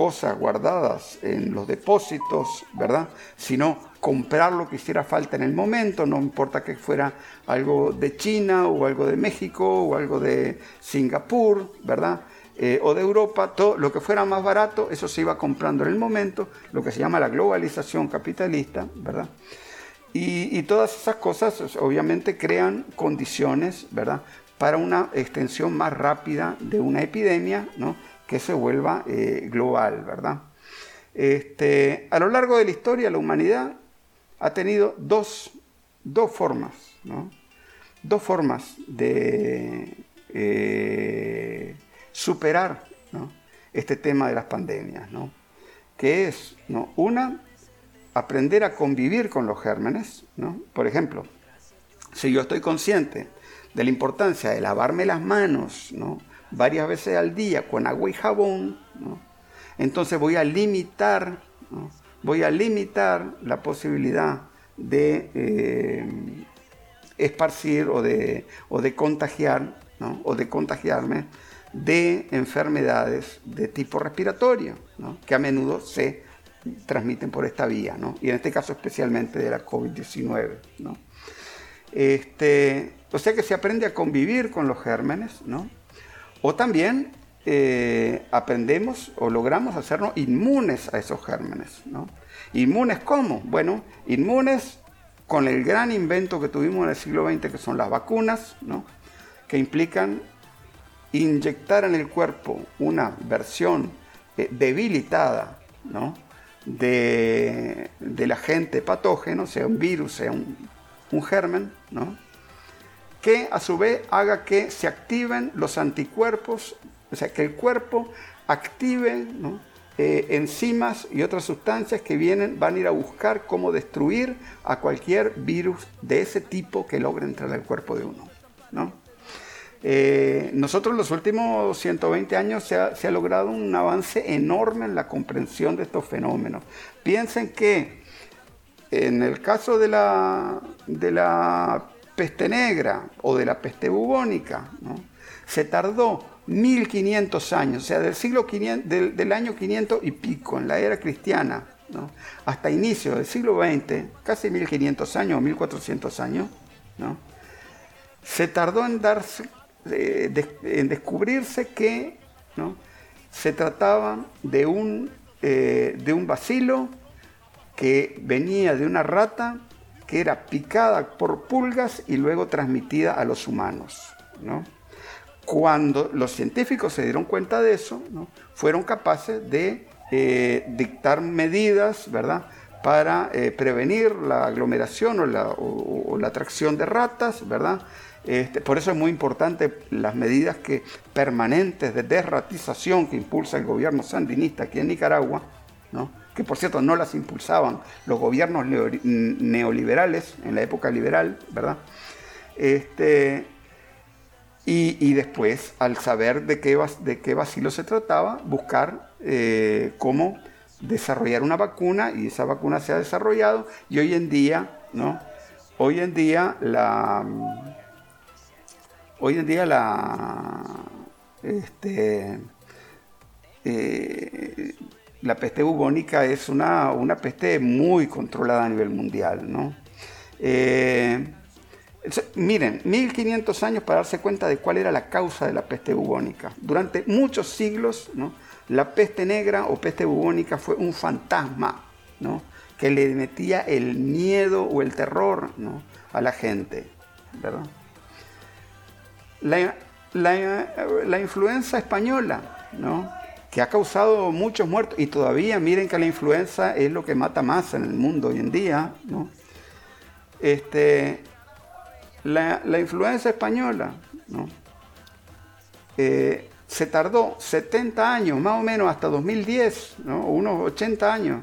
cosas guardadas en los depósitos, ¿verdad? Sino comprar lo que hiciera falta en el momento, no importa que fuera algo de China o algo de México o algo de Singapur, ¿verdad? Eh, o de Europa, todo lo que fuera más barato, eso se iba comprando en el momento, lo que se llama la globalización capitalista, ¿verdad? Y, y todas esas cosas obviamente crean condiciones, ¿verdad? Para una extensión más rápida de una epidemia, ¿no? Que se vuelva eh, global, ¿verdad? Este, a lo largo de la historia, la humanidad ha tenido dos, formas, dos formas de eh, superar este tema de las pandemias, ¿no? que es una, aprender a convivir con los gérmenes, por ejemplo, si yo estoy consciente de la importancia de lavarme las manos varias veces al día con agua y jabón, entonces voy a limitar voy a limitar la posibilidad de eh, esparcir o de, o de contagiar o de contagiarme de enfermedades de tipo respiratorio, que a menudo se transmiten por esta vía, y en este caso especialmente de la COVID-19. Este, o sea que se aprende a convivir con los gérmenes, o también eh, aprendemos o logramos hacernos inmunes a esos gérmenes. ¿no? ¿Inmunes cómo? Bueno, inmunes con el gran invento que tuvimos en el siglo XX, que son las vacunas, ¿no? que implican inyectar en el cuerpo una versión eh, debilitada ¿no? de, del agente patógeno, sea un virus, sea un, un germen, ¿no? Que a su vez haga que se activen los anticuerpos o sea, que el cuerpo active eh, enzimas y otras sustancias que vienen, van a ir a buscar cómo destruir a cualquier virus de ese tipo que logre entrar al cuerpo de uno. Eh, nosotros en los últimos 120 años se ha, logrado un avance enorme en la comprensión de estos fenómenos. Piensen que en el caso de la, de la peste negra o de la peste bubónica, se tardó 1500 años, o sea, del siglo 500, del, año 500 y pico, en la era cristiana, hasta inicio del siglo XX, casi 1500 años 1400 años, se tardó en, darse, eh, en descubrirse que se trataba de un, eh, de un bacilo que venía de una rata que era picada por pulgas y luego transmitida a los humanos. Cuando los científicos se dieron cuenta de eso, fueron capaces de eh, dictar medidas ¿verdad? para eh, prevenir la aglomeración o la, atracción de ratas, ¿verdad? Este, por eso es muy importante las medidas que, permanentes de desratización que impulsa el gobierno sandinista aquí en Nicaragua, ¿no? Que por cierto no las impulsaban los gobiernos neoliberales en la época liberal, ¿verdad? Este, y, después, al saber de qué, de qué vacilo se trataba, buscar eh, cómo desarrollar una vacuna y esa vacuna se ha desarrollado y hoy en día, ¿no? Hoy en día la... Hoy en día la... Este, eh, la peste bubónica es una, una, peste muy controlada a nivel mundial. ¿no? Eh, miren, 1500 años para darse cuenta de cuál era la causa de la peste bubónica. Durante muchos siglos, ¿no? la peste negra o peste bubónica fue un fantasma ¿no? que le metía el miedo o el terror ¿no? a la gente. ¿verdad? La, la, la influenza española, ¿no? Que ha causado muchos muertos y todavía miren que la influenza es lo que mata más en el mundo hoy en día. ¿no? Este, la, influenza española ¿no? Eh, se tardó 70 años, más o menos hasta 2010, ¿no? unos 80 años,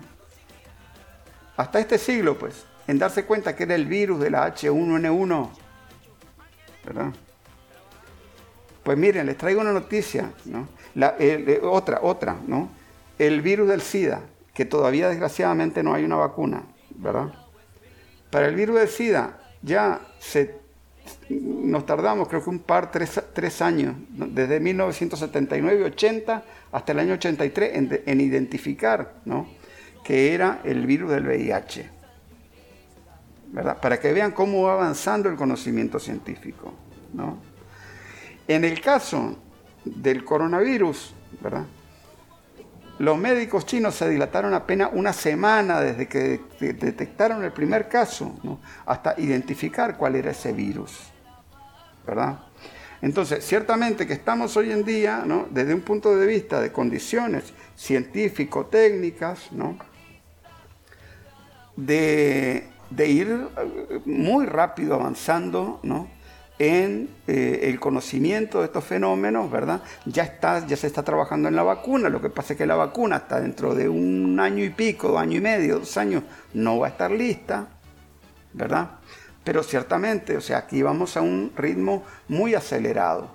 hasta este siglo, pues, en darse cuenta que era el virus de la H1N1. ¿Verdad? Pues miren, les traigo una noticia, ¿no? Otra, otra, ¿no? El virus del SIDA, que todavía desgraciadamente no hay una vacuna, ¿verdad? Para el virus del SIDA ya nos tardamos creo que un par, tres, años, desde 1979 y 80 hasta el año 83 en, en identificar, ¿no? Que era el virus del VIH, ¿verdad? Para que vean cómo va avanzando el conocimiento científico, ¿no? En el caso del coronavirus, ¿verdad? Los médicos chinos se dilataron apenas una semana desde que detectaron el primer caso, hasta identificar cuál era ese virus, ¿verdad? Entonces, ciertamente que estamos hoy en día, ¿no? desde un punto de vista de condiciones científico-técnicas, ¿no? de, de, ir eh, muy rápido avanzando ¿no? En eh, el conocimiento de estos fenómenos, ¿verdad? Ya, está, ya se está trabajando en la vacuna, lo que pasa es que la vacuna hasta dentro de un año y pico, año y medio, dos años, no va a estar lista, ¿verdad? Pero ciertamente, o sea, aquí vamos a un ritmo muy acelerado.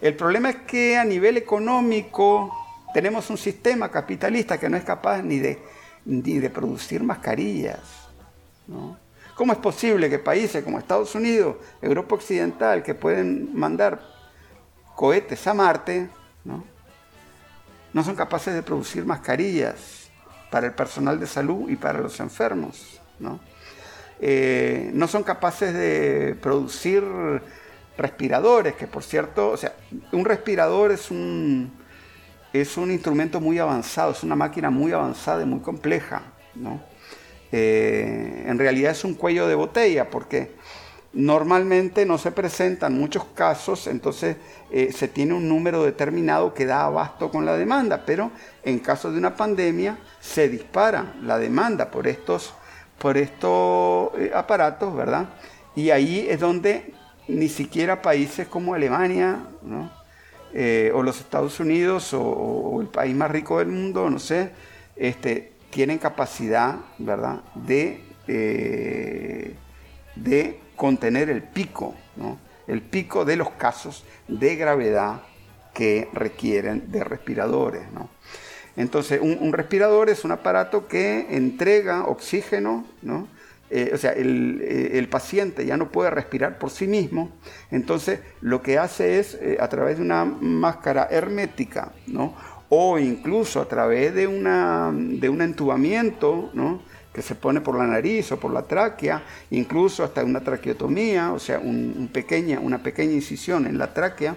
El problema es que a nivel económico tenemos un sistema capitalista que no es capaz ni de, ni de producir mascarillas, ¿no? ¿Cómo es posible que países como Estados Unidos, Europa Occidental, que pueden mandar cohetes a Marte, no, son capaces de producir mascarillas para el personal de salud y para los enfermos? ¿no? Eh, no son capaces de producir respiradores, que por cierto, o sea, un respirador es un, es un instrumento muy avanzado, es una máquina muy avanzada y muy compleja, ¿no? Eh, en realidad es un cuello de botella porque normalmente no se presentan muchos casos, entonces eh, se tiene un número determinado que da abasto con la demanda, pero en caso de una pandemia se dispara la demanda por estos, por estos eh, aparatos, ¿verdad? Y ahí es donde ni siquiera países como Alemania, o los Estados Unidos, o, o, el país más rico del mundo, no sé, este, tienen capacidad, ¿verdad?, de, eh, de contener el pico, ¿no? el pico de los casos de gravedad que requieren de respiradores. ¿no? Entonces, un, respirador es un aparato que entrega oxígeno ¿no? eh, o sea, eh, el, paciente ya no puede respirar por sí mismo, entonces lo que hace es a través de una máscara hermética, ¿no? O incluso a través de, una, de un entubamiento, que se pone por la nariz o por la tráquea, incluso hasta una traqueotomía, o sea, un, pequeña, una pequeña incisión en la tráquea,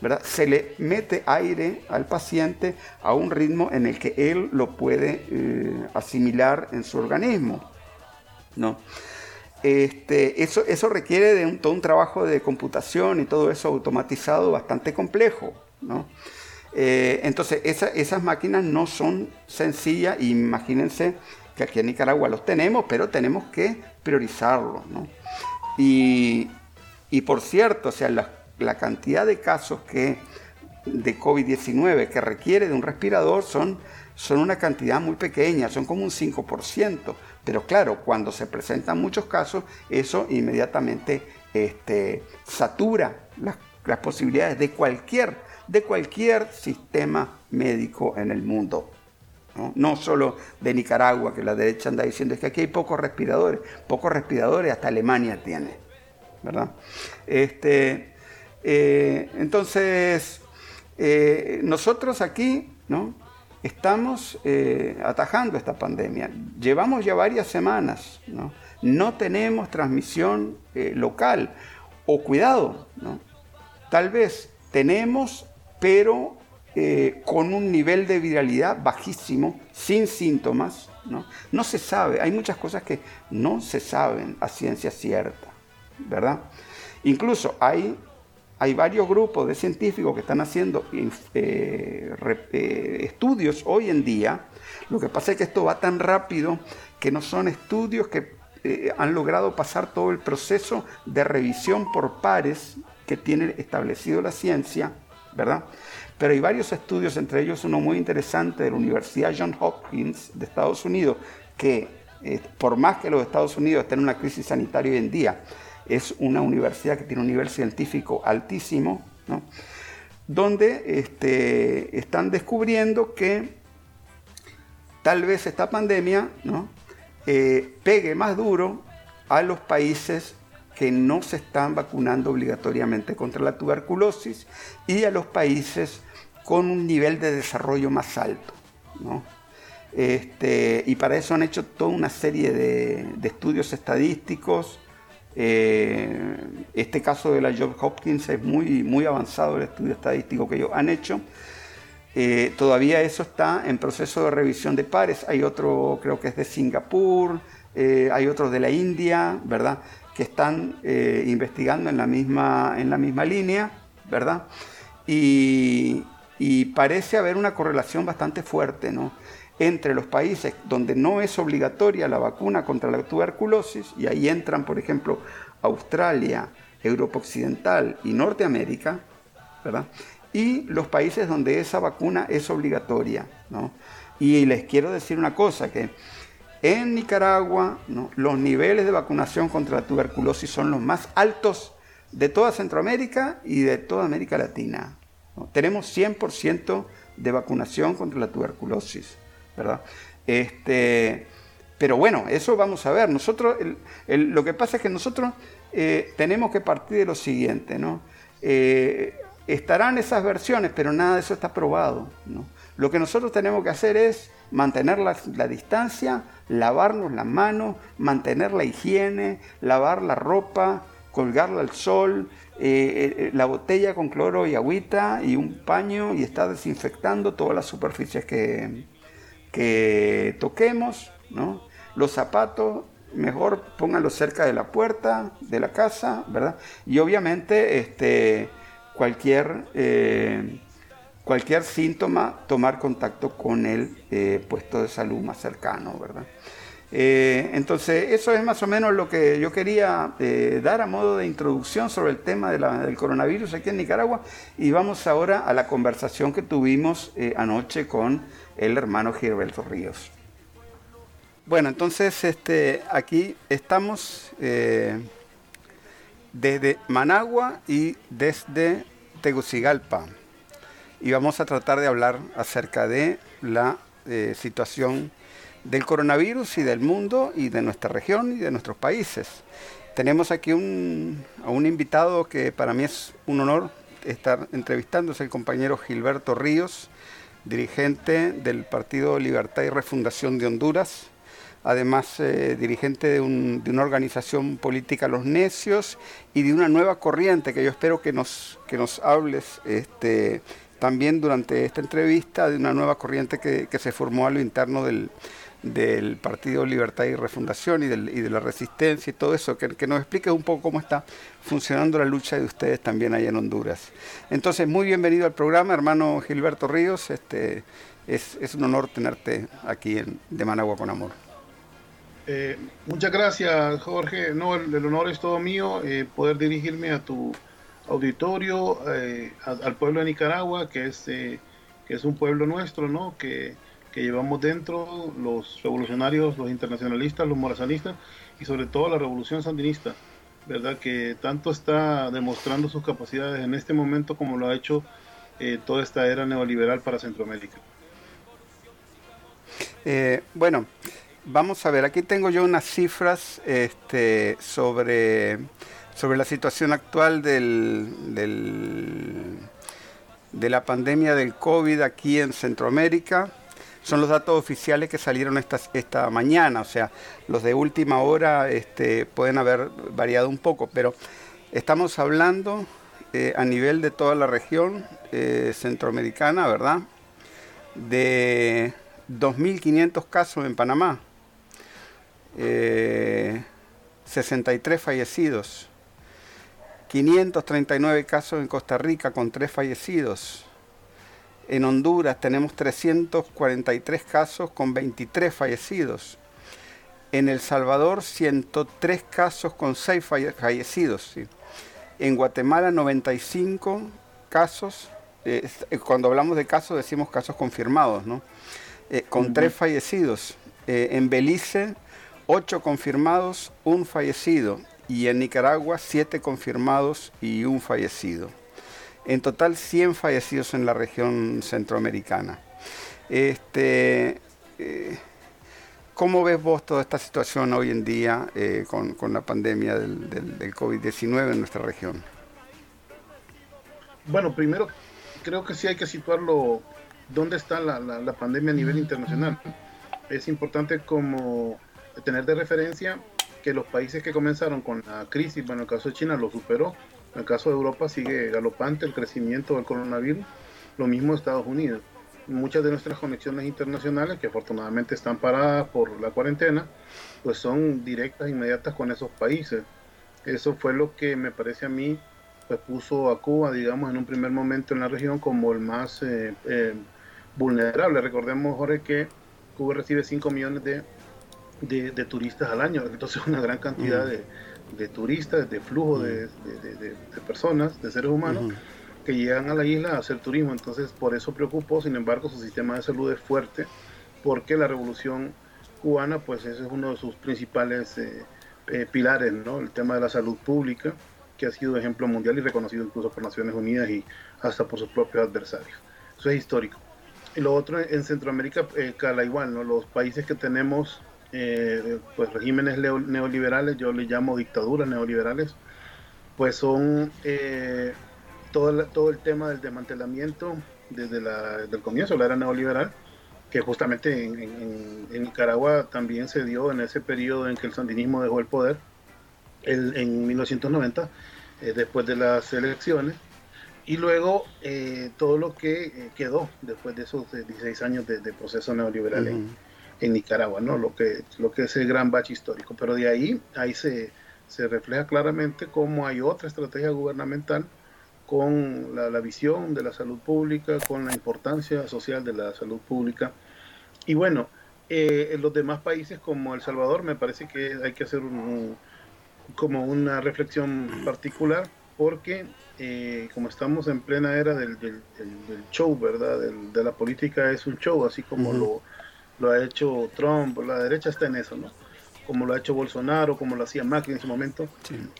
¿verdad? se le mete aire al paciente a un ritmo en el que él lo puede asimilar en su organismo. ¿no? Este, eso, eso requiere de un, todo un trabajo de computación y todo eso automatizado bastante complejo. ¿no? Eh, entonces, esas máquinas no son sencillas, imagínense que aquí en Nicaragua los tenemos, pero tenemos que priorizarlos. Y, por cierto, o sea, la, cantidad de casos que, de COVID-19 que requiere de un respirador son, son una cantidad muy pequeña, son como un 5%. Pero claro, cuando se presentan muchos casos, eso inmediatamente este, satura las, posibilidades de cualquier, de cualquier sistema médico en el mundo. ¿no? solo de Nicaragua, que la derecha anda diciendo es que aquí hay pocos respiradores, pocos respiradores hasta Alemania tiene, ¿verdad? Este, eh, entonces, eh, nosotros aquí, ¿no? estamos eh, atajando esta pandemia. Llevamos ya varias semanas, no, no tenemos transmisión local. O cuidado, ¿no? tal vez tenemos, pero eh, con un nivel de viralidad bajísimo, sin síntomas. ¿no? se sabe, hay muchas cosas que no se saben a ciencia cierta, ¿verdad? Incluso hay hay varios grupos de científicos que están haciendo eh, eh, estudios hoy en día. Lo que pasa es que esto va tan rápido que no son estudios que han logrado pasar todo el proceso de revisión por pares que tiene establecido la ciencia, Pero hay varios estudios, entre ellos uno muy interesante de la Universidad John Hopkins de Estados Unidos, que por más que los Estados Unidos estén en una crisis sanitaria hoy en día, es una universidad que tiene un nivel científico altísimo, donde este, están descubriendo que tal vez esta pandemia eh, pegue más duro a los países que no se están vacunando obligatoriamente contra la tuberculosis y a los países con un nivel de desarrollo más alto. Este, y para eso han hecho toda una serie de estudios estadísticos, eh, este caso de la Job Hopkins es muy, muy avanzado el estudio estadístico que ellos han hecho. Eh, todavía eso está en proceso de revisión de pares. Hay otro, creo que es de Singapur, eh, hay otros de la India, ¿verdad? Que están investigando en la misma, en la misma línea, ¿verdad? Y, y parece haber una correlación bastante fuerte, ¿no? entre los países donde no es obligatoria la vacuna contra la tuberculosis, y ahí entran, por ejemplo, Australia, Europa Occidental y Norteamérica, ¿verdad? y los países donde esa vacuna es obligatoria. ¿no? Y les quiero decir una cosa, que en Nicaragua los niveles de vacunación contra la tuberculosis son los más altos de toda Centroamérica y de toda América Latina. Tenemos 100% de vacunación contra la tuberculosis. ¿verdad? Este, pero bueno, eso vamos a ver. Nosotros, lo que pasa es que nosotros eh, tenemos que partir de lo siguiente, ¿no? Eh, estarán esas versiones, pero nada de eso está probado, ¿no? Lo que nosotros tenemos que hacer es mantener la, distancia, lavarnos las manos, mantener la higiene, lavar la ropa, colgarla al sol, eh, la botella con cloro y agüita y un paño y estar desinfectando todas las superficies que, que toquemos, ¿no? Los zapatos, mejor pónganlos cerca de la puerta de la casa, ¿verdad? Y obviamente este, cualquier, eh, cualquier síntoma, tomar contacto con el eh, puesto de salud más cercano, ¿verdad? Eh, entonces, eso es más o menos lo que yo quería dar a modo de introducción sobre el tema del coronavirus aquí en Nicaragua. Y vamos ahora a la conversación que tuvimos anoche con el hermano Gilberto Ríos. Bueno, entonces este, aquí estamos eh, desde Managua y desde Tegucigalpa y vamos a tratar de hablar acerca de la eh, situación del coronavirus y del mundo y de nuestra región y de nuestros países. Tenemos aquí un, a un invitado que para mí es un honor estar entrevistando, es el compañero Gilberto Ríos, dirigente del Partido Libertad y Refundación de Honduras, además eh, dirigente de, una organización política Los Necios y de una nueva corriente que yo espero que nos, que nos hables este, también durante esta entrevista, de una nueva corriente que, que se formó a lo interno del, del Partido Libertad y Refundación y, de la resistencia y todo eso, que, nos explique un poco cómo está funcionando la lucha de ustedes también allá en Honduras. Entonces, muy bienvenido al programa, hermano Gilberto Ríos. Este, es, un honor tenerte aquí en, de Managua con Amor. Eh, muchas gracias, Jorge. No, el, honor es todo mío, eh, poder dirigirme a tu auditorio, eh, al pueblo de Nicaragua, que es, que es un pueblo nuestro, ¿no? Que, que llevamos dentro los revolucionarios, los internacionalistas, los morazanistas y sobre todo la revolución sandinista, ¿verdad? Que tanto está demostrando sus capacidades en este momento como lo ha hecho eh, toda esta era neoliberal para Centroamérica. Eh, bueno, vamos a ver, aquí tengo yo unas cifras este, sobre, sobre la situación actual del, de la pandemia del COVID aquí en Centroamérica son los datos oficiales que salieron esta, esta mañana, o sea, los de última hora este, pueden haber variado un poco, pero estamos hablando eh, a nivel de toda la región eh, centroamericana, ¿verdad? De 2.500 casos en Panamá, 63 eh, fallecidos, 539 casos en Costa Rica con 3 fallecidos, en Honduras tenemos 343 casos con 23 fallecidos. En El Salvador 103 casos con 6 fallecidos. En Guatemala 95 casos. Eh, cuando hablamos de casos decimos casos confirmados, ¿no? Eh, con 3 fallecidos. Eh, en Belice 8 confirmados, 1 fallecido. Y en Nicaragua 7 confirmados y 1 fallecido en total 100 fallecidos en la región centroamericana. Este, eh, ¿Cómo ves vos toda esta situación hoy en día eh, con, la pandemia del, COVID-19 en nuestra región? Bueno, primero creo que sí hay que situarlo dónde está la, pandemia a nivel internacional. Es importante como tener de referencia que los países que comenzaron con la crisis, bueno, en el caso de China lo superó, en el caso de Europa sigue galopante el crecimiento del coronavirus, lo mismo Estados Unidos. Muchas de nuestras conexiones internacionales, que afortunadamente están paradas por la cuarentena, pues son directas, inmediatas con esos países. Eso fue lo que me parece a mí, pues puso a Cuba, digamos, en un primer momento en la región como el más eh, eh, vulnerable. Recordemos, Jorge, que Cuba recibe 5 millones de, de, turistas al año, entonces una gran cantidad de de turistas, de flujo de, personas, de seres humanos, que llegan a la isla a hacer turismo. Entonces, por eso preocupó, sin embargo, su sistema de salud es fuerte, porque la revolución cubana, pues ese es uno de sus principales eh, eh, pilares, ¿no? El tema de la salud pública, que ha sido ejemplo mundial y reconocido incluso por Naciones Unidas y hasta por sus propios adversarios. Eso es histórico. Y lo otro en Centroamérica eh, cala igual, ¿no? Los países que tenemos eh, pues regímenes neoliberales, yo le llamo dictaduras neoliberales, pues son eh, todo, todo el tema del desmantelamiento desde el comienzo de la era neoliberal, que justamente en, Nicaragua también se dio en ese periodo en que el sandinismo dejó el poder, en 1990, eh, después de las elecciones, y luego todo lo que quedó después de esos 16 años de, proceso neoliberal en Nicaragua, ¿no? Lo que, lo que es el gran bache histórico. Pero de ahí, ahí se, se refleja claramente cómo hay otra estrategia gubernamental con la, visión de la salud pública, con la importancia social de la salud pública. Y bueno, eh, en los demás países como El Salvador me parece que hay que hacer un, como una reflexión particular porque eh, como estamos en plena era del, del, show, ¿verdad? de la política es un show, así como lo lo ha hecho Trump, la derecha está en eso, ¿no? Como lo ha hecho Bolsonaro, como lo hacía Macri en su momento.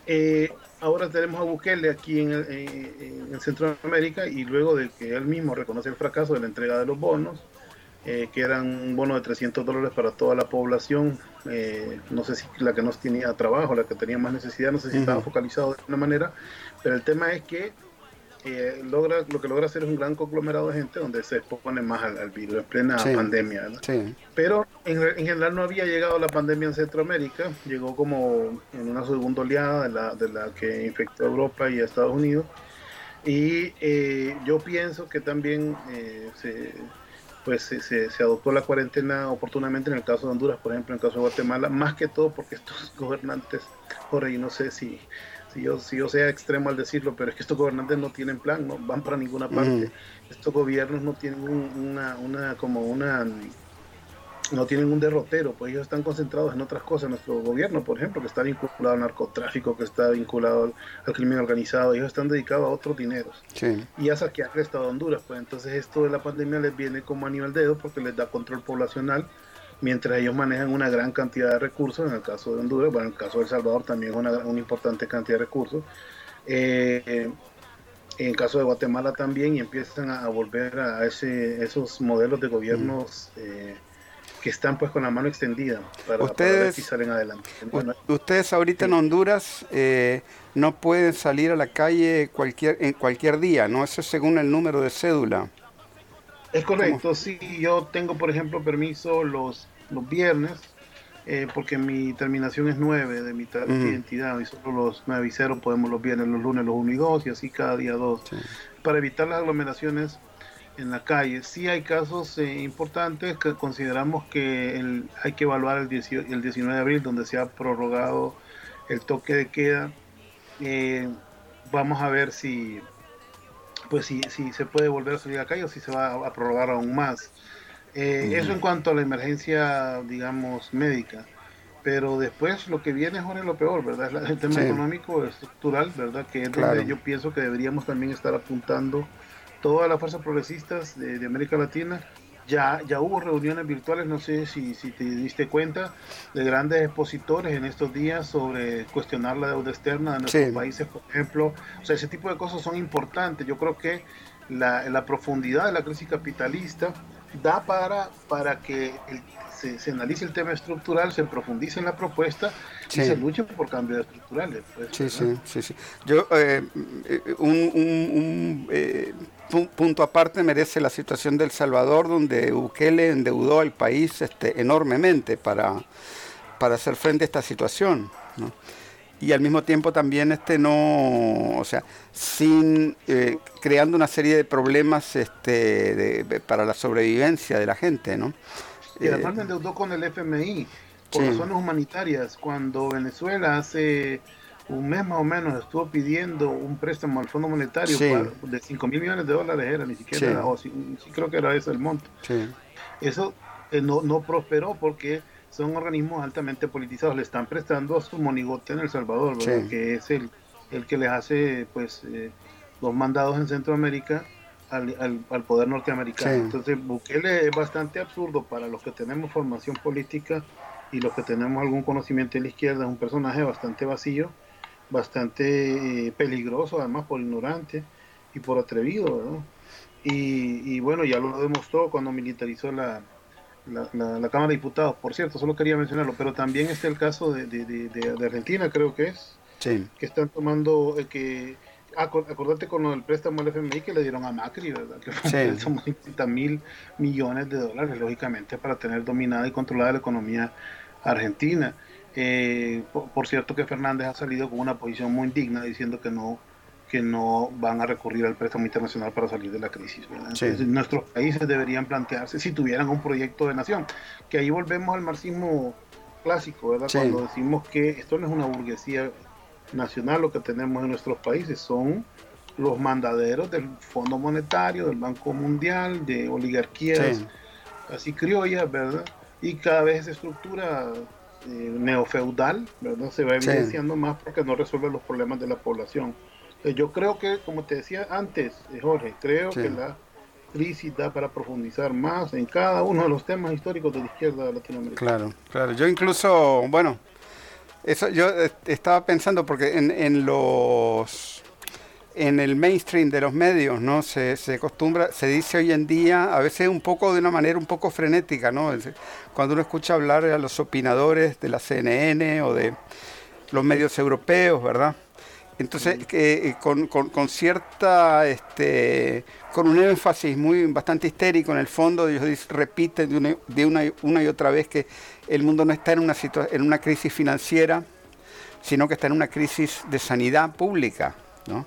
Eh, ahora tenemos a Bukele aquí en, en, Centroamérica y luego de que él mismo reconoce el fracaso de la entrega de los bonos, eh, que eran un bono de 300 dólares para toda la población. Eh, no sé si la que no tenía trabajo, la que tenía más necesidad, no sé si estaba focalizado de alguna manera, pero el tema es que eh, logra, lo que logra hacer es un gran conglomerado de gente donde se expone más al, virus en plena pandemia. Pero en, en, general no había llegado la pandemia en Centroamérica, llegó como en una segunda oleada de la, de la que infectó a Europa y a Estados Unidos. Y eh, yo pienso que también eh, se, pues se, se, adoptó la cuarentena oportunamente en el caso de Honduras, por ejemplo, en el caso de Guatemala, más que todo porque estos gobernantes, por ahí no sé si si yo, si yo sea extremo al decirlo, pero es que estos gobernantes no tienen plan, no van para ninguna parte. Estos gobiernos no tienen una, una, como una, no tienen un derrotero, pues ellos están concentrados en otras cosas. Nuestro gobierno, por ejemplo, que está vinculado al narcotráfico, que está vinculado al, crimen organizado, ellos están dedicados a otros dineros. Y a saquear el Estado de Honduras, pues entonces esto de la pandemia les viene como a nivel dedo porque les da control poblacional mientras ellos manejan una gran cantidad de recursos, en el caso de Honduras, bueno, en el caso de El Salvador también una, una importante cantidad de recursos, eh, en el caso de Guatemala también, y empiezan a, volver a ese, esos modelos de gobiernos eh, que están pues con la mano extendida para, ustedes, si salen adelante. ustedes ahorita en Honduras eh, no pueden salir a la calle cualquier, en cualquier día, ¿no? Eso es según el número de cédula. Es correcto, sí, yo tengo por ejemplo permiso los, los viernes, eh, porque mi terminación es 9 de mi identidad y solo los 9 y 0 podemos los viernes, los lunes los 1 y 2 y así cada día 2. Para evitar las aglomeraciones en la calle. Sí hay casos eh, importantes que consideramos que el, hay que evaluar el, el 19 de abril donde se ha prorrogado el toque de queda. Eh, vamos a ver si pues si, si se puede volver a salir a la calle o si se va a, prorrogar aún más. Eh, eso en cuanto a la emergencia, digamos, médica. Pero después lo que viene es lo peor, ¿verdad? Es el tema económico, estructural, ¿verdad? Que es donde yo pienso que deberíamos también estar apuntando todas las fuerzas progresistas de América Latina ya, ya hubo reuniones virtuales, no sé si, si te diste cuenta, de grandes expositores en estos días sobre cuestionar la deuda externa de nuestros países, por ejemplo. O sea, ese tipo de cosas son importantes. Yo creo que la, la profundidad de la crisis capitalista da para, para que se, se, analice el tema estructural, se profundice en la propuesta y se luche por cambios estructurales. Pues, sí, sí, sí, sí. Yo, eh, un, un, un eh, punto aparte merece la situación del Salvador, donde Bukele endeudó al país este, enormemente para, para hacer frente a esta situación. Y al mismo tiempo también este no, o sea, sin eh, creando una serie de problemas este, para la sobrevivencia de la gente, ¿no? Y además me endeudó con el FMI por razones humanitarias. Cuando Venezuela hace un mes más o menos estuvo pidiendo un préstamo al Fondo Monetario de 5 mil millones de dólares, era ni siquiera, o sí, creo que era ese el monto. Eso eh, no, no prosperó porque son organismos altamente politizados, le están prestando a su monigote en El Salvador, que es el, el que les hace pues eh, los mandados en Centroamérica al, al, poder norteamericano. Entonces Bukele es bastante absurdo para los que tenemos formación política y los que tenemos algún conocimiento de la izquierda, es un personaje bastante vacío bastante eh, peligroso, además por ignorante y por atrevido, Y, bueno, ya lo demostró cuando militarizó la, la, Cámara de Diputados. Por cierto, solo quería mencionarlo, pero también está el caso de, de, Argentina, creo que es, que están tomando, eh, que acordate con lo del préstamo al FMI que le dieron a Macri, ¿verdad? Que fue sí. 50 mil millones de dólares, lógicamente, para tener dominada y controlada la economía argentina. Eh, por, cierto que Fernández ha salido con una posición muy indigna diciendo que no que no van a recurrir al préstamo internacional para salir de la crisis. nuestros países deberían plantearse si tuvieran un proyecto de nación, que ahí volvemos al marxismo clásico, ¿verdad? Cuando decimos que esto no es una burguesía nacional, lo que tenemos en nuestros países son los mandaderos del Fondo Monetario, del Banco Mundial, de oligarquías así criollas, ¿verdad? Y cada vez esa estructura eh, neofeudal, ¿verdad? Se va evidenciando más porque no resuelve los problemas de la población. Eh, yo creo que, como te decía antes, eh, Jorge, creo que la crisis da para profundizar más en cada uno de los temas históricos de la izquierda latinoamericana. Claro, claro. Yo incluso, bueno, eso yo estaba pensando porque en, en los en el mainstream de los medios, ¿no? Se, se acostumbra, se dice hoy en día, a veces un poco de una manera un poco frenética, ¿no? Cuando uno escucha hablar a los opinadores de la CNN o de los medios europeos, ¿verdad? Entonces, eh, con, con, cierta, este, con un énfasis muy bastante histérico en el fondo, ellos repiten de, una, de una, una, y otra vez que el mundo no está en una, en una crisis financiera, sino que está en una crisis de sanidad pública. ¿no?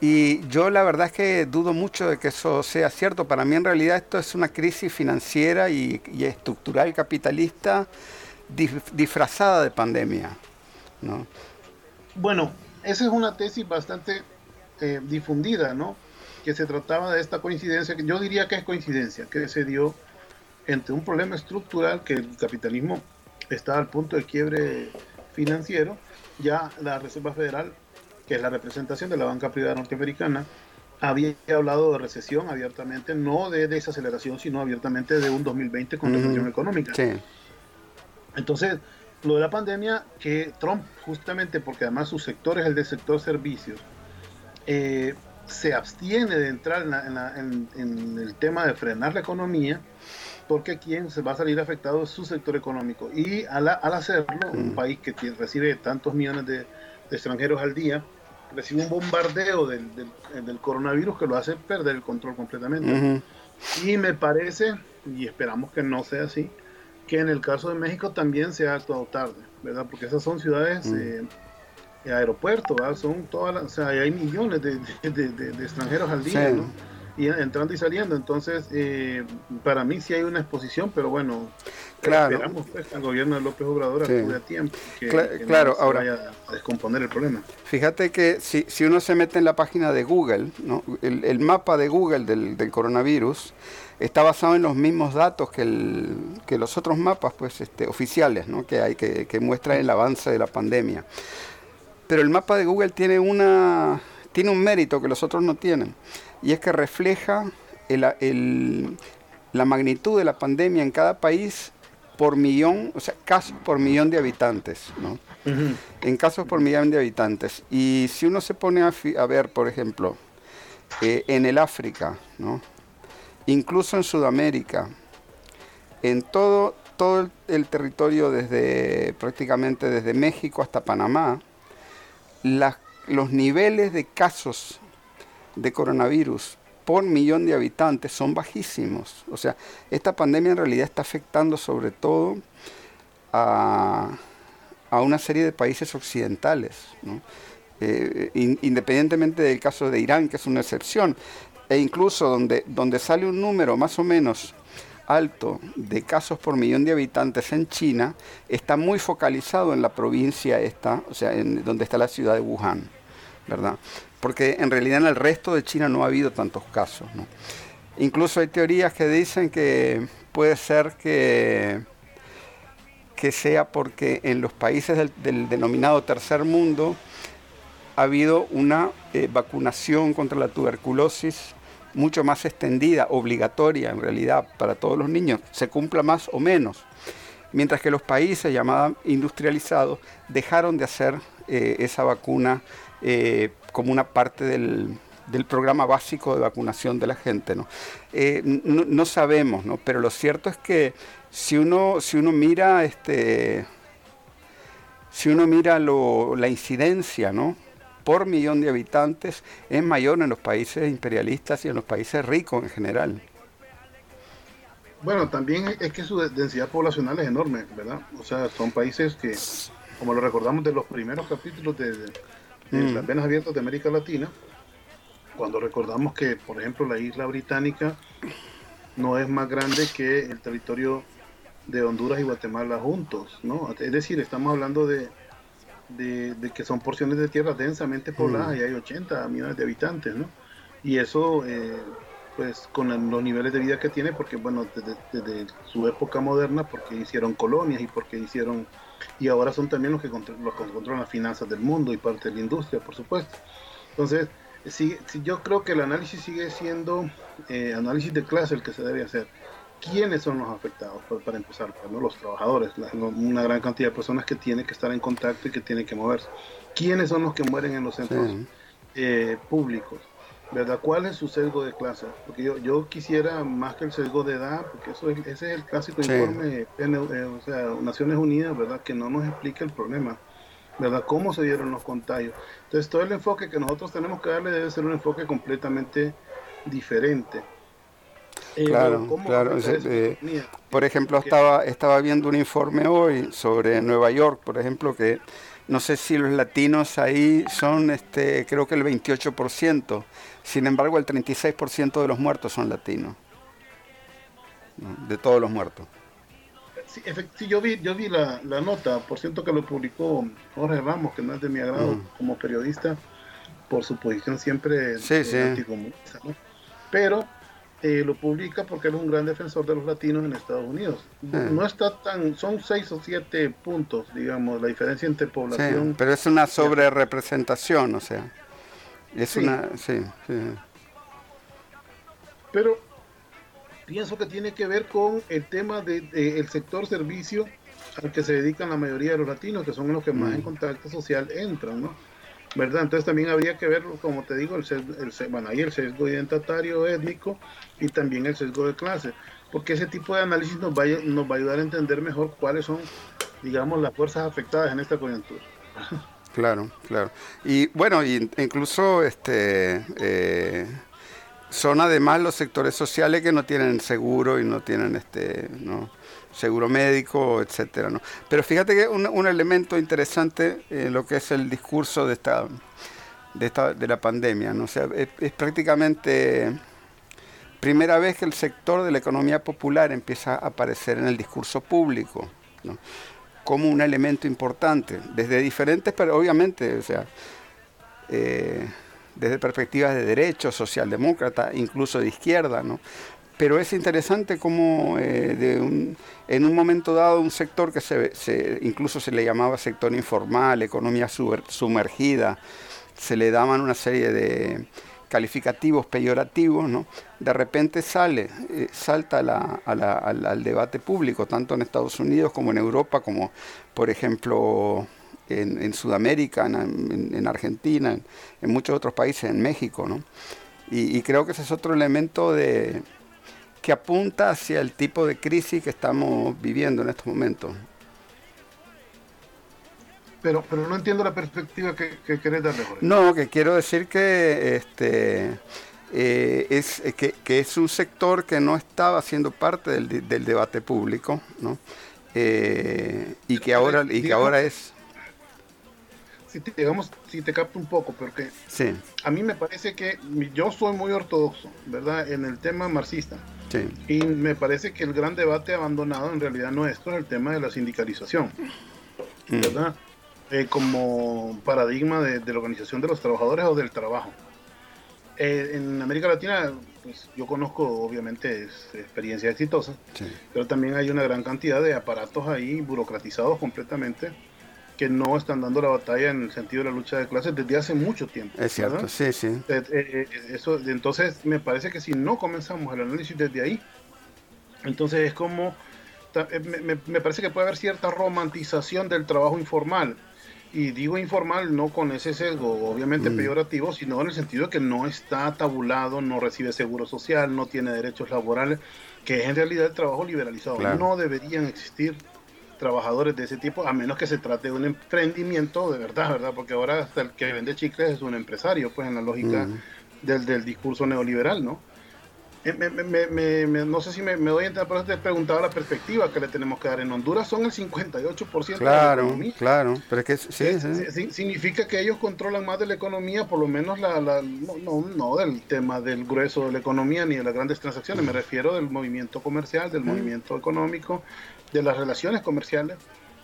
Y yo la verdad es que dudo mucho de que eso sea cierto. Para mí en realidad esto es una crisis financiera y, estructural capitalista disfrazada de pandemia. ¿no? Bueno, esa es una tesis bastante eh, difundida, ¿no? Que se trataba de esta coincidencia, que yo diría que es coincidencia, que se dio entre un problema estructural que el capitalismo está al punto de quiebre financiero, ya la Reserva Federal que es la representación de la banca privada norteamericana, había hablado de recesión abiertamente, no de desaceleración, sino abiertamente de un 2020 con recesión económica. Entonces, lo de la pandemia, que Trump, justamente porque además su sector es el del sector servicios, eh, se abstiene de entrar en, el tema de frenar la economía, porque quien se va a salir afectado es su sector económico. Y al, hacerlo, un país que recibe tantos millones de extranjeros al día, recibe un bombardeo del, del, coronavirus que lo hace perder el control completamente. Y me parece, y esperamos que no sea así, que en el caso de México también se ha actuado tarde, ¿verdad? Porque esas son ciudades, eh, aeropuertos, ¿verdad? Son todas o sea, hay millones de, de, extranjeros al día, ¿no? y entrando y saliendo. Entonces, eh, para mí sí hay una exposición, pero bueno, claro. esperamos pues, que el gobierno de López Obrador actúe a tiempo, que, claro, ahora, vaya a descomponer el problema. Fíjate que si, si uno se mete en la página de Google, ¿no? el, el mapa de Google del, del, coronavirus está basado en los mismos datos que, el, que los otros mapas pues, este, oficiales ¿no? que hay, que, que muestran el avance de la pandemia. Pero el mapa de Google tiene una tiene un mérito que los otros no tienen y es que refleja la magnitud de la pandemia en cada país por millón, o sea, casos por millón de habitantes, ¿no? En casos por millón de habitantes. Y si uno se pone a, ver, por ejemplo, eh, en el África, ¿no? Incluso en Sudamérica, en todo, todo el, territorio desde prácticamente desde México hasta Panamá, los niveles de casos de coronavirus por millón de habitantes son bajísimos. O sea, esta pandemia en realidad está afectando sobre todo a, una serie de países occidentales, eh, independientemente del caso de Irán, que es una excepción, e incluso donde, donde sale un número más o menos alto de casos por millón de habitantes en China, está muy focalizado en la provincia esta, o sea, en donde está la ciudad de Wuhan, ¿verdad? porque en realidad en el resto de China no ha habido tantos casos. Incluso hay teorías que dicen que puede ser que, que sea porque en los países del, denominado tercer mundo ha habido una eh, vacunación contra la tuberculosis mucho más extendida, obligatoria en realidad para todos los niños, se cumpla más o menos, mientras que los países llamados industrializados dejaron de hacer eh, esa vacuna eh, como una parte del, programa básico de vacunación de la gente. Eh, ¿no? no, sabemos, ¿no? pero lo cierto es que si uno, si uno mira este, si uno mira la incidencia ¿no? Por millón de habitantes, es mayor en los países imperialistas y en los países ricos en general. Bueno, también es que su densidad poblacional es enorme, ¿verdad? O sea, son países que, como lo recordamos de los primeros capítulos de, en las venas abiertas de América Latina, cuando recordamos que, por ejemplo, la isla británica no es más grande que el territorio de Honduras y Guatemala juntos, ¿no? Es decir, estamos hablando de, de, que son porciones de tierra densamente pobladas y hay 80 millones de habitantes, ¿no? Y eso, eh, pues, con los niveles de vida que tiene, porque, bueno, desde, desde, su época moderna, porque hicieron colonias y porque hicieron y ahora son también los que, los que controlan las finanzas del mundo y parte de la industria, por supuesto. Entonces, sí, yo creo que el análisis sigue siendo eh, análisis de clase el que se debe hacer. ¿Quiénes son los afectados? para empezar, pues, ¿no? los trabajadores, una gran cantidad de personas que tienen que estar en contacto y que tienen que moverse. ¿Quiénes son los que mueren en los centros eh, públicos, ¿verdad? ¿Cuál es su sesgo de clase? Porque yo, yo quisiera más que el sesgo de edad, porque eso es, ese es el clásico informe eh, o sea, Naciones Unidas, ¿verdad? Que no nos explica el problema, ¿verdad? ¿Cómo se dieron los contagios? Entonces, todo el enfoque que nosotros tenemos que darle debe ser un enfoque completamente diferente. Eh, claro, claro. por ejemplo, estaba, estaba viendo un informe hoy sobre Nueva York, por ejemplo, que no sé si los latinos ahí son, este, creo que el 28%. Sin embargo, el 36% de los muertos son latinos. De todos los muertos. Sí, yo vi, yo vi la, nota, por cierto que lo publicó Jorge Ramos, que no es de mi agrado mm. como periodista, por su posición siempre sí, sí. Pero eh, lo publica porque él es un gran defensor de los latinos en Estados Unidos. No está tan, son seis o siete puntos, digamos, la diferencia entre población. pero es una sobre representación, o sea, es una, sí, sí. Pero pienso que tiene que ver con el tema del de, el sector servicio al que se dedican la mayoría de los latinos, que son los que más en mm. contacto social entran, ¿no? ¿Verdad? Entonces también habría que ver, como te digo, el, el, bueno, ahí el sesgo identitario étnico y también el sesgo de clase, porque ese tipo de análisis nos va, a, nos va a ayudar a entender mejor cuáles son, digamos, las fuerzas afectadas en esta coyuntura. Claro, claro. Y bueno, incluso este eh, son además los sectores sociales que no tienen seguro y no tienen este, ¿no? Seguro médico, etcétera. ¿no? Pero fíjate que un, un elemento interesante en lo que es el discurso de esta, de, esta, de la pandemia, ¿no? es, prácticamente primera vez que el sector de la economía popular empieza a aparecer en el discurso público, ¿no? como un elemento importante, desde diferentes, pero obviamente, o sea, eh, desde perspectivas de derecho, socialdemócrata, incluso de izquierda, ¿no? Pero es interesante cómo eh, en un momento dado un sector que se, incluso se le llamaba sector informal, economía sumergida, se le daban una serie de calificativos peyorativos, ¿no? de repente sale, eh, salta al, debate público, tanto en Estados Unidos como en Europa, como por ejemplo en, Sudamérica, en, Argentina, en, muchos otros países, en México. ¿no? y creo que ese es otro elemento de, que apunta hacia el tipo de crisis que estamos viviendo en estos momentos. Pero, pero no entiendo la perspectiva que, que querés darle. No, que quiero decir que este eh, es que, es un sector que no estaba siendo parte del, del debate público, ¿no? Eh, y que ahora y que ahora es si te, digamos, si te capto un poco, porque a mí me parece que yo soy muy ortodoxo, ¿verdad? En el tema marxista. Y me parece que el gran debate abandonado en realidad nuestro es el tema de la sindicalización, mm. ¿verdad? Eh, como paradigma de, la organización de los trabajadores o del trabajo. Eh, en América Latina, pues yo conozco obviamente experiencias exitosas, pero también hay una gran cantidad de aparatos ahí burocratizados completamente que no están dando la batalla en el sentido de la lucha de clases desde hace mucho tiempo. Es cierto, sí, sí. Eh, eh, eh, eso, entonces, me parece que si no comenzamos el análisis desde ahí, entonces es como, me, parece que puede haber cierta romantización del trabajo informal. Y digo informal no con ese sesgo, obviamente mm. peyorativo, sino en el sentido de que no está tabulado, no recibe seguro social, no tiene derechos laborales, que es en realidad el trabajo liberalizado. No deberían existir trabajadores de ese tipo, a menos que se trate de un emprendimiento de verdad, ¿verdad? Porque ahora hasta el que vende chicles es un empresario, pues en la lógica del, del, discurso neoliberal, ¿no? Eh, me, no sé si me, doy a entender, pero te preguntaba la perspectiva que le tenemos que dar. En Honduras son el 58% claro, de la economía. Claro, pero es que sí, sí. Significa que ellos controlan más de la economía, por lo menos la, la no, no, del tema del grueso de la economía ni de las grandes transacciones, me refiero del movimiento comercial, del movimiento económico, de las relaciones comerciales,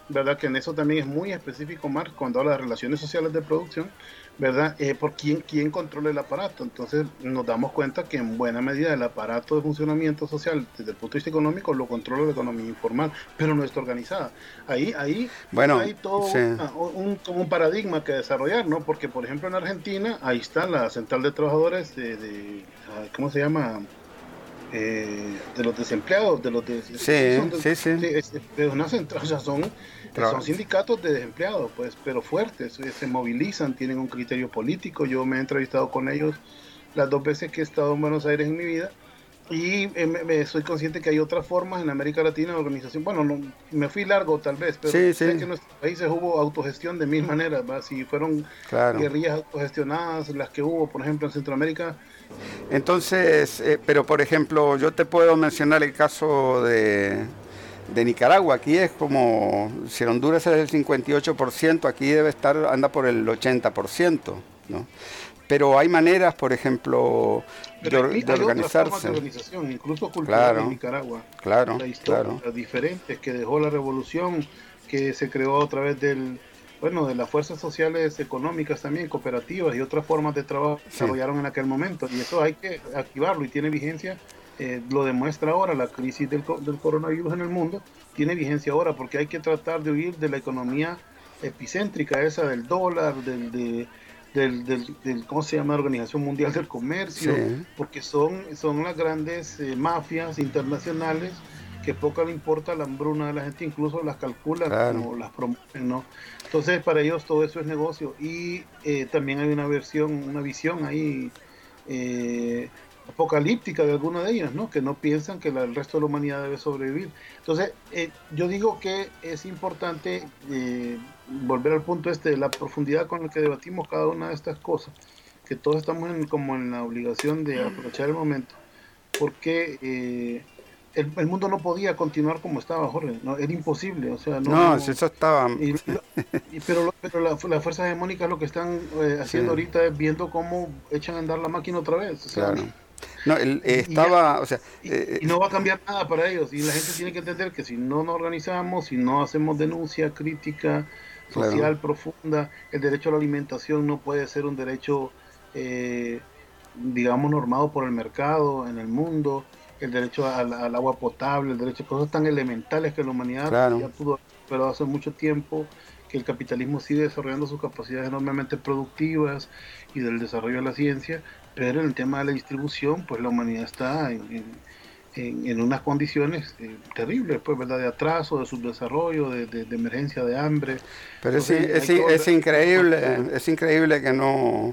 ¿verdad? Que en eso también es muy específico Marx cuando habla de relaciones sociales de producción, ¿verdad? Eh, por quién, quién controla el aparato. Entonces nos damos cuenta que en buena medida el aparato de funcionamiento social desde el punto de vista económico lo controla la economía informal, pero no está organizada. Ahí, ahí bueno, hay todo un, un, paradigma que desarrollar, ¿no? Porque por ejemplo en Argentina ahí está la central de trabajadores de, de ¿cómo se llama? Eh, de los desempleados, de los de, sí, sí, sí. pero no o sea, son, son sindicatos de desempleados, pues, pero fuertes, eh, se movilizan, tienen un criterio político. Yo me he entrevistado con ellos las dos veces que he estado en Buenos Aires en mi vida y eh, me, soy consciente que hay otras formas en América Latina de organización. Bueno, no, me fui largo tal vez, pero sé que en nuestros países hubo autogestión de mil maneras. Si fueron guerrillas autogestionadas, las que hubo, por ejemplo, en Centroamérica. Entonces, eh, pero por ejemplo, yo te puedo mencionar el caso de, de Nicaragua. Aquí es como, si en Honduras es el 58%, aquí debe estar, anda por el 80%. ¿no? pero hay maneras, por ejemplo, de, organizarse. incluso cultural en Nicaragua. Claro, la historia, diferentes que dejó la revolución, que se creó a través del, bueno, de las fuerzas sociales económicas también, cooperativas y otras formas de trabajo que desarrollaron en aquel momento. Y eso hay que activarlo y tiene vigencia. Eh, lo demuestra ahora la crisis del, del coronavirus en el mundo, tiene vigencia ahora porque hay que tratar de huir de la economía epicéntrica esa del dólar, del, de, del, del, ¿cómo se llama? Organización Mundial del Comercio, porque son, son las grandes eh, mafias internacionales que poco le importa la hambruna de la gente, incluso las calculan o las promueven, ¿no? Entonces para ellos todo eso es negocio y eh, también hay una versión, una visión ahí eh, apocalíptica de alguna de ellas, ¿no? Que no piensan que el resto de la humanidad debe sobrevivir. Entonces, yo digo que es importante volver al punto este de la profundidad con la que debatimos cada una de estas cosas, que todos estamos en, como en la obligación de aprovechar el momento, porque eh, el, mundo no podía continuar como estaba, Jorge, no, era imposible, o sea, no, eso estaba... pero pero las fuerzas hegemónicas lo que están eh, haciendo ahorita es viendo cómo echan a andar la máquina otra vez, claro. No, él estaba, o sea... Eh, y, no va a cambiar nada para ellos. Y la gente tiene que entender que si no nos organizamos, si no hacemos denuncia, crítica, social profunda. El derecho a la alimentación no puede ser un derecho, eh, digamos, normado por el mercado en el mundo. El derecho al, agua potable, el derecho a cosas tan elementales que la humanidad ya pudo, pero hace mucho tiempo que el capitalismo sigue desarrollando sus capacidades enormemente productivas y del desarrollo de la ciencia, pero en el tema de la distribución, pues la humanidad está en en, unas condiciones eh, terribles, pues, ¿verdad? De atraso, de subdesarrollo, de, de, emergencia de hambre. Pero es, es, increíble, es increíble que no,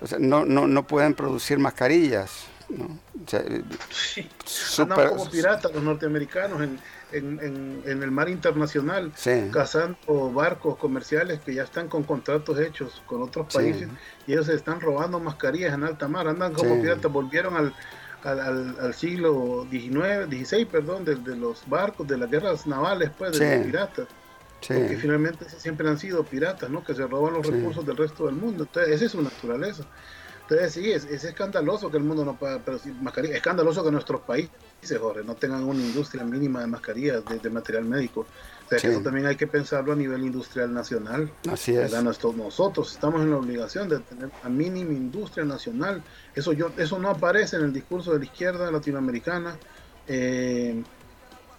o sea, no, no, no puedan producir mascarillas. ¿No? sí, super... como piratas los norteamericanos en, en, en, el mar internacional, cazando barcos comerciales que ya están con contratos hechos con otros países y ellos se están robando mascarillas en alta mar, andan como piratas, volvieron al, al, al, siglo XIX, XVI, perdón, de, los barcos, de las guerras navales, pues, de los piratas. Porque finalmente siempre han sido piratas, ¿no? Que se roban los recursos del resto del mundo. Entonces, esa es su naturaleza. Entonces, sí, es, es escandaloso que el mundo no pueda producir mascarillas. Escandaloso que nuestros países, Jorge, no tengan una industria mínima de mascarillas, de material médico. O sea, que eso también hay que pensarlo a nivel industrial nacional. Así es. nosotros estamos en la obligación de tener una mínima industria nacional. Eso, yo, eso no aparece en el discurso de la izquierda latinoamericana. Eh,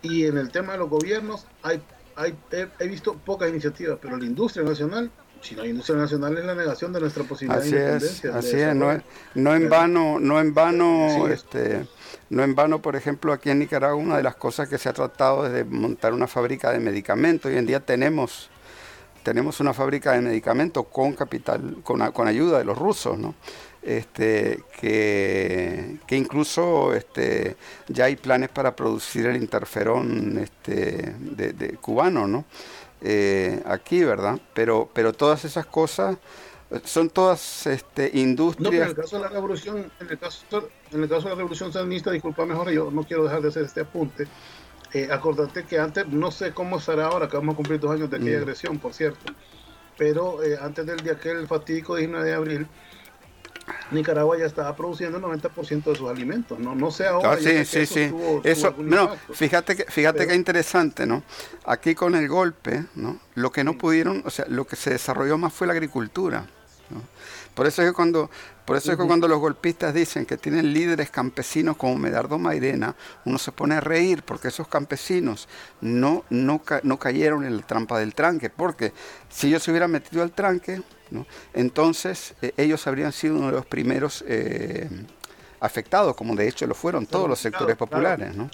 y en el tema de los gobiernos hay, hay he, visto pocas iniciativas, pero la industria nacional si no hay industria nacional es la negación de nuestra posibilidad así de independencia. Es, así es, no, no en vano, no en vano, este, no en vano, por ejemplo, aquí en Nicaragua una de las cosas que se ha tratado es de montar una fábrica de medicamentos. Hoy en día tenemos, tenemos una fábrica de medicamentos con capital, con, con ayuda de los rusos, ¿no? Este, que, que, incluso este, ya hay planes para producir el interferón este, de, cubano, ¿no? Eh, aquí, ¿verdad? Pero, pero todas esas cosas son todas este, industrias. No, en el caso de la revolución, en el caso, en el caso de la revolución sandinista, disculpa mejor, yo no quiero dejar de hacer este apunte. Eh, acordate que antes, no sé cómo será ahora, que vamos a cumplir dos años de aquella mm. agresión, por cierto, pero eh, antes del día aquel fatídico 19 de abril, Nicaragua ya estaba produciendo el 90% de sus alimentos, ¿no? No sé ahora. Ah, sí, sí, sí. eso, no, fíjate que, fíjate que interesante, ¿no? Aquí con el golpe, ¿no? Lo que no pudieron, o sea, lo que se desarrolló más fue la agricultura. Por eso es que cuando, por eso es que cuando los golpistas dicen que tienen líderes campesinos como Medardo Mairena, uno se pone a reír porque esos campesinos no, no, no cayeron en la trampa del tranque, porque si ellos se hubieran metido al tranque, entonces eh, ellos habrían sido uno de los primeros eh, afectados, como de hecho lo fueron todos los sectores populares. ¿no?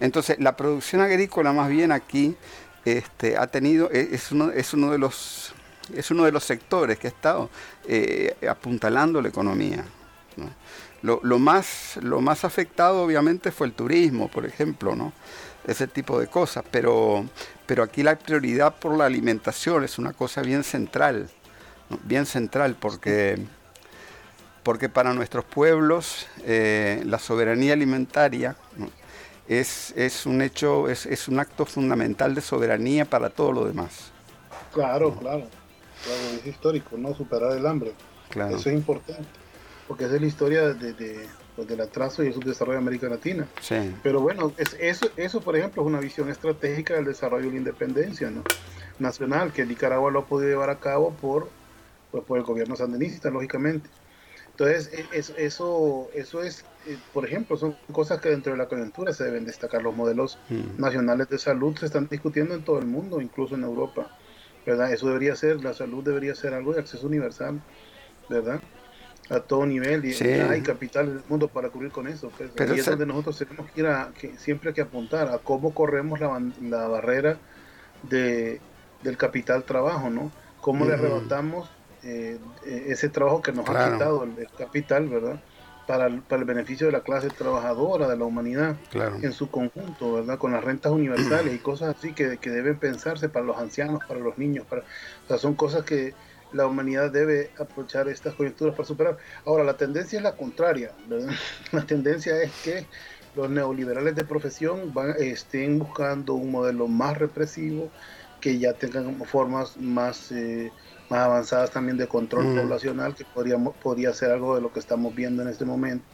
Entonces, la producción agrícola más bien aquí este, ha tenido, e, es uno, es uno de los es uno de los sectores que ha estado eh, apuntalando la economía. Lo, lo, más, lo más afectado obviamente fue el turismo, por ejemplo, ¿no? ese tipo de cosas, pero, pero aquí la prioridad por la alimentación es una cosa bien central, bien central, porque, porque para nuestros pueblos eh, la soberanía alimentaria es, es, un hecho, es, es, un acto fundamental de soberanía para todo lo demás. Claro, claro, claro, es histórico, ¿no? Superar el hambre. Claro. Eso es importante, porque esa es la historia de pues, del atraso y el subdesarrollo de América Latina. Pero bueno, es, eso, eso por ejemplo es una visión estratégica del desarrollo de la independencia ¿no? nacional que Nicaragua lo ha podido llevar a cabo por, pues, por el gobierno sandinista, lógicamente. Entonces, e, eso, eso es, eh, por ejemplo, son cosas que dentro de la coyuntura se deben destacar. Los modelos mm. nacionales de salud se están discutiendo en todo el mundo, incluso en Europa. ¿verdad? Eso debería ser, la salud debería ser algo de acceso universal, ¿verdad? a todo nivel y hay capital en el mundo para cubrir con eso. Pues. Pero es donde nosotros tenemos que ir a, que siempre hay que apuntar a cómo corremos la, la barrera de, del capital trabajo, ¿no? Cómo le arrebatamos eh, ese trabajo que nos ha quitado el, capital, ¿verdad? Para el, para el, beneficio de la clase trabajadora, de la humanidad en su conjunto, ¿verdad? Con las rentas universales y cosas así que, que, deben pensarse para los ancianos, para los niños, para, o sea, son cosas que, la humanidad debe aprovechar estas coyunturas para superar. Ahora, la tendencia es la contraria. La tendencia es que los neoliberales de profesión van, estén buscando un modelo más represivo, que ya tengan formas más, eh, más avanzadas también de control mm. poblacional, que podríamos, podría ser algo de lo que estamos viendo en este momento.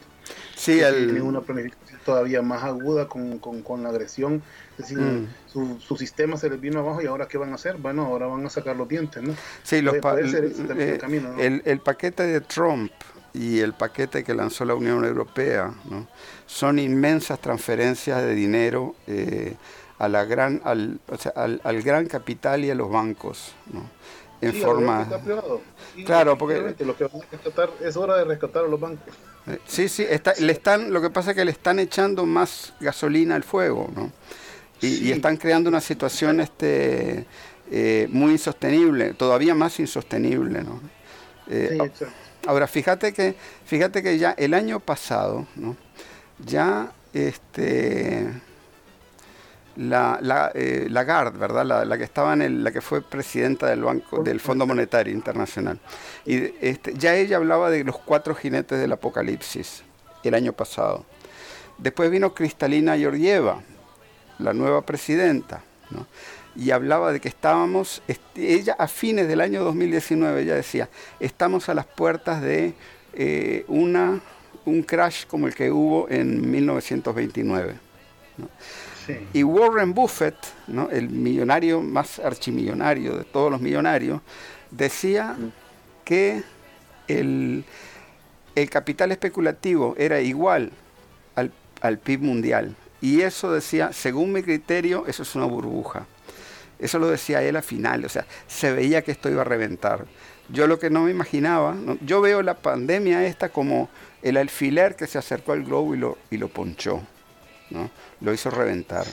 Sí, el... una planificación todavía más aguda con, con, la agresión. Es decir, mm. su, su, sistema se les vino abajo y ahora qué van a hacer? Bueno, ahora van a sacar los dientes, ¿no? Sí, los el, camino, el, el, paquete de Trump y el paquete que lanzó la Unión Europea ¿no? son inmensas transferencias de dinero eh, a la gran, al, o sea, al, al, gran capital y a los bancos. ¿no? en forma... claro, porque... Lo que vamos a rescatar es hora de rescatar a los bancos. Eh, sí, sí, está, le están, lo que pasa es que le están echando más gasolina al fuego, ¿no? Y, están creando una situación este, eh, muy insostenible, todavía más insostenible, ¿no? Eh, ahora, fíjate que, fíjate que ya el año pasado, ¿no? Ya este la, la eh, Lagarde, ¿verdad? La, que estaba en el, la que fue presidenta del Banco del Fondo Monetario Internacional. Y este, ya ella hablaba de los cuatro jinetes del apocalipsis el año pasado. Después vino Cristalina Georgieva, la nueva presidenta, y hablaba de que estábamos, ella a fines del año 2019, ella decía, estamos a las puertas de eh, una, un crash como el que hubo en 1929. ¿no? Y Warren Buffett, ¿no? el millonario más archimillonario de todos los millonarios, decía que el, el capital especulativo era igual al, al PIB mundial. Y eso decía, según mi criterio, eso es una burbuja. Eso lo decía él a final, o sea, se veía que esto iba a reventar. Yo lo que no me imaginaba, yo veo la pandemia esta como el alfiler que se acercó al globo y lo, y lo ponchó. ¿No? Lo hizo reventar.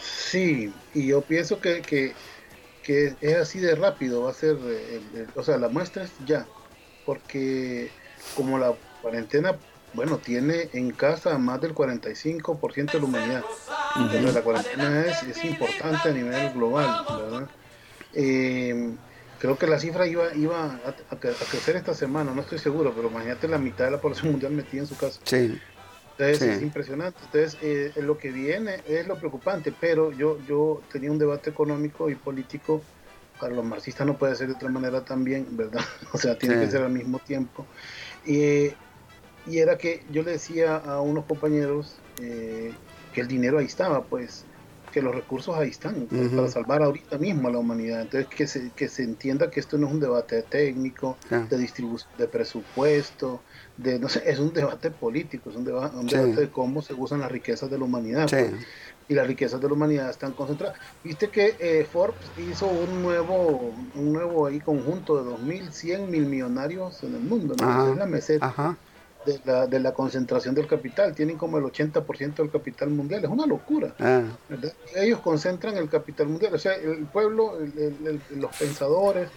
Sí, y yo pienso que, que, es así de rápido, va a ser, o sea, la muestra es ya, porque como la cuarentena, bueno, tiene en casa más del 45% de la humanidad. la cuarentena es, importante a nivel global, ¿verdad? Eh, creo que la cifra iba, iba a, crecer esta semana, no estoy seguro, pero imagínate la mitad de la población mundial metida en su casa. Sí. Entonces es impresionante. Entonces eh, lo que viene es lo preocupante, pero yo, yo tenía un debate económico y político, para los marxistas no puede ser de otra manera también, ¿verdad? O sea, tiene que ser al mismo tiempo. y era que yo le decía a unos compañeros eh, que el dinero ahí estaba, pues que los recursos ahí están para salvar ahorita mismo a la humanidad. Entonces, que se, que se entienda que esto no es un debate técnico, de distribución de presupuesto, no sé, es un debate político, es un, debate de cómo se usan las riquezas de la humanidad. Pues. y las riquezas de la humanidad están concentradas. Viste que eh, Forbes hizo un nuevo, un nuevo ahí conjunto de 2.100 mil millonarios en el mundo, ¿no? es la meseta. de la, de la concentración del capital. Tienen como el 80% del capital mundial. Es una locura. Ah. Ellos concentran el capital mundial. O sea, el pueblo, los pensadores,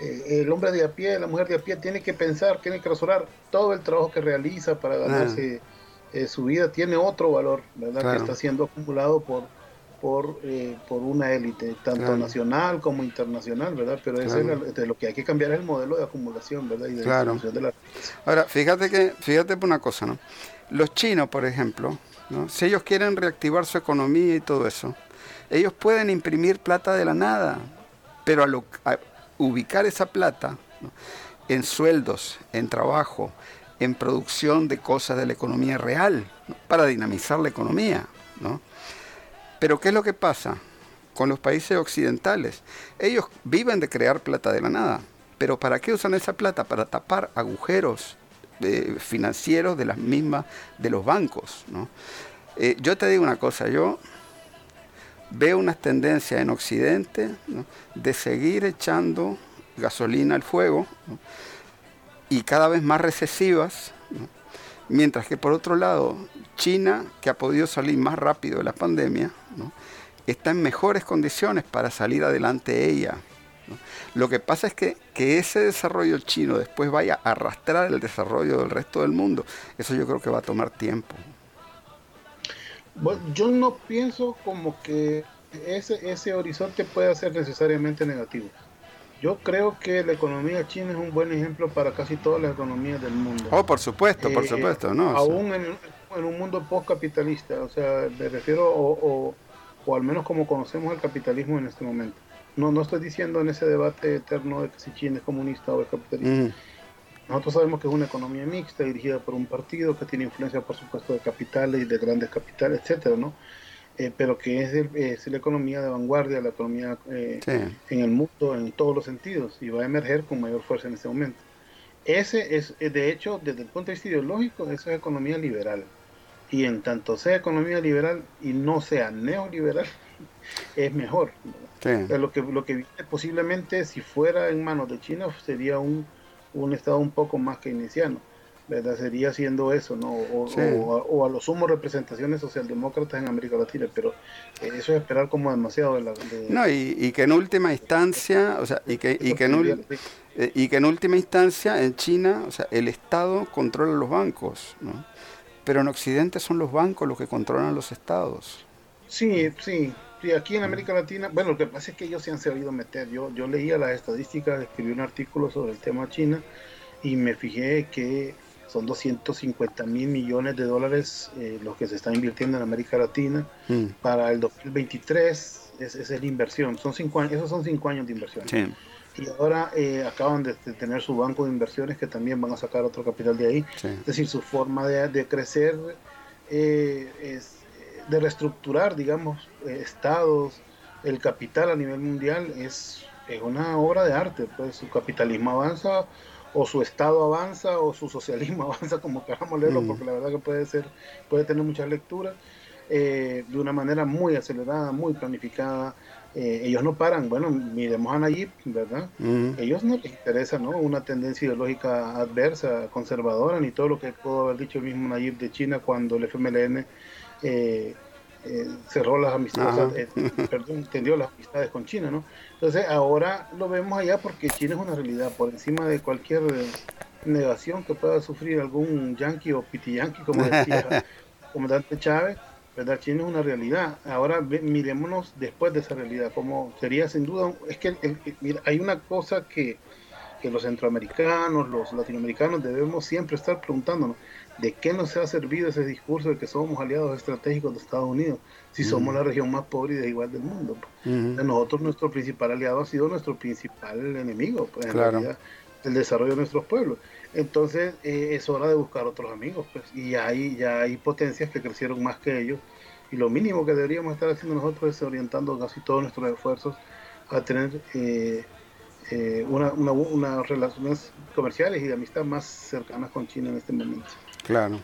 eh, el hombre de a pie, la mujer de a pie, tiene que pensar, tiene que razonar todo el trabajo que realiza para ganarse ah. eh, su vida. Tiene otro valor, ¿verdad? Que está siendo acumulado por por, eh, por una élite, tanto nacional como internacional, ¿verdad? Pero eso es de lo que hay que cambiar es el modelo de acumulación, ¿verdad? Y de claro. de la... Ahora, fíjate que, fíjate por una cosa, ¿no? Los chinos, por ejemplo, ¿no? si ellos quieren reactivar su economía y todo eso, ellos pueden imprimir plata de la nada, pero a, ubicar esa plata en sueldos, en trabajo, en producción de cosas de la economía real, para dinamizar la economía, ¿no? Pero ¿qué es lo que pasa con los países occidentales? Ellos viven de crear plata de la nada. Pero ¿para qué usan esa plata? Para tapar agujeros eh, financieros de las mismas de los bancos. Eh, yo te digo una cosa, yo veo unas tendencias en Occidente de seguir echando gasolina al fuego y cada vez más recesivas, mientras que por otro lado China, que ha podido salir más rápido de la pandemia, está en mejores condiciones para salir adelante ella. Lo que pasa es que, que ese desarrollo chino después vaya a arrastrar el desarrollo del resto del mundo, eso yo creo que va a tomar tiempo. Bueno, yo no pienso como que ese, ese horizonte pueda ser necesariamente negativo. Yo creo que la economía china es un buen ejemplo para casi todas las economías del mundo. Oh, por supuesto, por eh, supuesto, ¿no? Aún en, en un mundo post-capitalista, o sea, me refiero, o, o, al menos como conocemos el capitalismo en este momento. No, no estoy diciendo en ese debate eterno de que si China es comunista o es capitalista. Nosotros sabemos que es una economía mixta dirigida por un partido que tiene influencia, por supuesto, de capitales y de grandes capitales, etcétera, ¿no? Eh, pero que es, es, la economía de vanguardia, la economía eh, en el mundo en todos los sentidos y va a emerger con mayor fuerza en este momento. Ese es, de hecho, desde el punto de vista ideológico, esa es economía liberal y en tanto sea economía liberal y no sea neoliberal, es mejor. lo que lo que posiblemente si fuera en manos de China sería un, un estado un poco más keynesiano. ¿verdad? Sería siendo eso, ¿no? O, a, lo sumo representaciones socialdemócratas en América Latina, pero eh, eso es esperar como demasiado de la... No, y, que en última instancia, o sea, y que, y que en, eh, y que en última instancia en China, o sea, el Estado controla los bancos, ¿no? Pero en Occidente son los bancos los que controlan los estados. Sí, sí. Y aquí en América Latina, bueno, lo que pasa es que ellos se han sabido meter. Yo, yo leía las estadísticas, escribí un artículo sobre el tema China y me fijé que son 250 mil millones de dólares eh, los que se están invirtiendo en América Latina mm. para el 2023. Es, esa es la inversión. Son cinco años, esos son cinco años de inversión. Sí y ahora eh, acaban de, tener su banco de inversiones que también van a sacar otro capital de ahí. Es decir, su forma de, crecer eh, es de reestructurar, digamos, eh, estados, el capital a nivel mundial es, una obra de arte. Pues su capitalismo avanza o su estado avanza o su socialismo avanza, como queramos leerlo, mm. porque la verdad que puede ser, puede tener muchas lecturas. de una manera muy acelerada, muy planificada, eh, ellos no paran. Bueno, miremos a Nayib, ¿verdad? Ellos no les interesa, ¿no? Una tendencia ideológica adversa, conservadora, ni todo lo que pudo haber dicho el mismo Nayib de China cuando el FMLN eh, eh, cerró las amistades, perdón, tendió las amistades con China, ¿no? Entonces ahora lo vemos allá porque China es una realidad por encima de cualquier negación que pueda sufrir algún yanqui o piti yanqui, como decía el comandante Chávez ¿verdad? China es una realidad. Ahora mirémonos después de esa realidad, como sería sin duda, es que mira, hay una cosa que, que, los centroamericanos, los latinoamericanos debemos siempre estar preguntándonos, ¿de qué nos ha servido ese discurso de que somos aliados estratégicos de Estados Unidos si somos la región más pobre y desigual del mundo? Nosotros nuestro principal aliado ha sido nuestro principal enemigo, pues en realidad, el desarrollo de nuestros pueblos. Entonces eh, es hora de buscar otros amigos, pues, y hay, ya hay potencias que crecieron más que ellos, y lo mínimo que deberíamos estar haciendo nosotros es orientando casi todos nuestros esfuerzos a tener eh, eh, una, unas relaciones comerciales y de amistad más cercanas con China en este momento. Claro.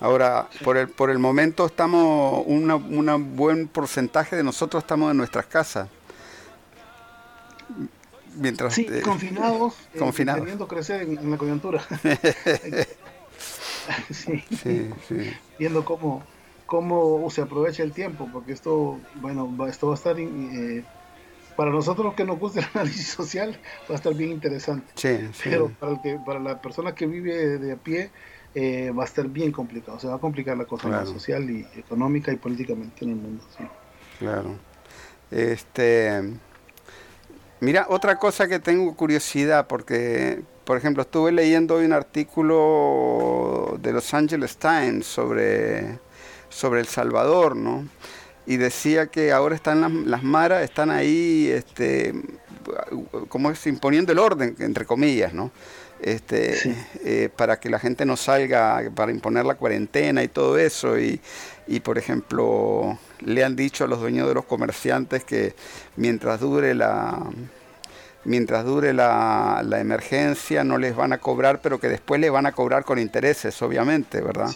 Ahora, por, el, por el momento estamos, un buen porcentaje de nosotros estamos en nuestras casas mientras sí, confinados, eh, confinados. crecer en, la coyuntura. sí, viendo cómo, cómo se aprovecha el tiempo, porque esto, bueno, esto va a estar, eh, para nosotros que nos gusta el análisis social, va a estar bien interesante. Pero para, el que, para la persona que vive de a pie, eh, va a estar bien complicado. Se va a complicar la cosa social y económica y políticamente en el mundo. Claro. Este, mira, otra cosa que tengo curiosidad, porque, por ejemplo, estuve leyendo hoy un artículo de Los Angeles Times sobre, sobre El Salvador, ¿no? y decía que ahora están las, las maras, están ahí, este, como es, imponiendo el orden, entre comillas, ¿no? Este, eh, para que la gente no salga, para imponer la cuarentena y todo eso. Y, y, por ejemplo, le han dicho a los dueños de los comerciantes que mientras dure la mientras dure la, la emergencia no les van a cobrar, pero que después les van a cobrar con intereses, obviamente, ¿verdad?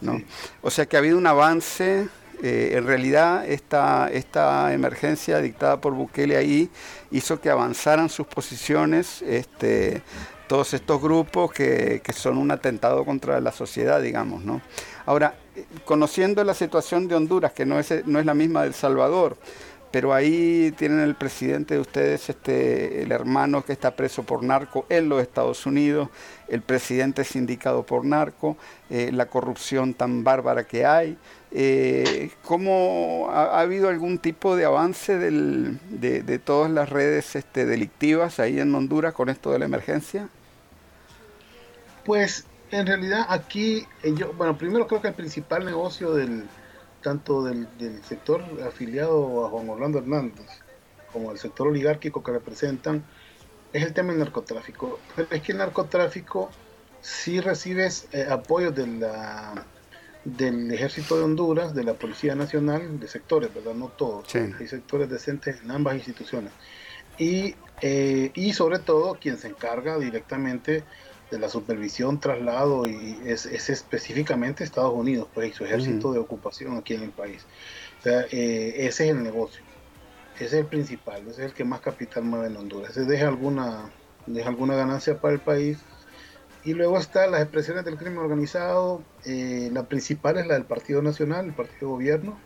¿No? O sea que ha habido un avance eh, en realidad esta, esta emergencia dictada por Bukele ahí hizo que avanzaran sus posiciones este, todos estos grupos que, que, son un atentado contra la sociedad, digamos. ¿no? Ahora, conociendo la situación de Honduras, que no es, no es la misma de El Salvador, pero ahí tienen el presidente de ustedes, este, el hermano que está preso por narco en los Estados Unidos, el presidente sindicado por narco, eh, la corrupción tan bárbara que hay. Eh, ¿Cómo ha, habido algún tipo de avance del, de, todas las redes este, delictivas ahí en Honduras con esto de la emergencia? Pues en realidad aquí, eh, yo, bueno, primero creo que el principal negocio del tanto del, sector afiliado a Juan Orlando Hernández como el sector oligárquico que representan es el tema del narcotráfico. Pero es que el narcotráfico sí recibes eh, apoyo de la del Ejército de Honduras, de la Policía Nacional, de sectores, ¿verdad? No todos. Hay sectores decentes en ambas instituciones. Y, eh, y sobre todo quien se encarga directamente de la supervisión, traslado, y es, específicamente Estados Unidos, pues, y su ejército de ocupación aquí en el país. O sea, eh, ese es el negocio. Ese es el principal, ese es el que más capital mueve en Honduras. Ese deja alguna, deja alguna ganancia para el país, y luego están las expresiones del crimen organizado. Eh, la principal es la del Partido Nacional, el Partido Gobierno,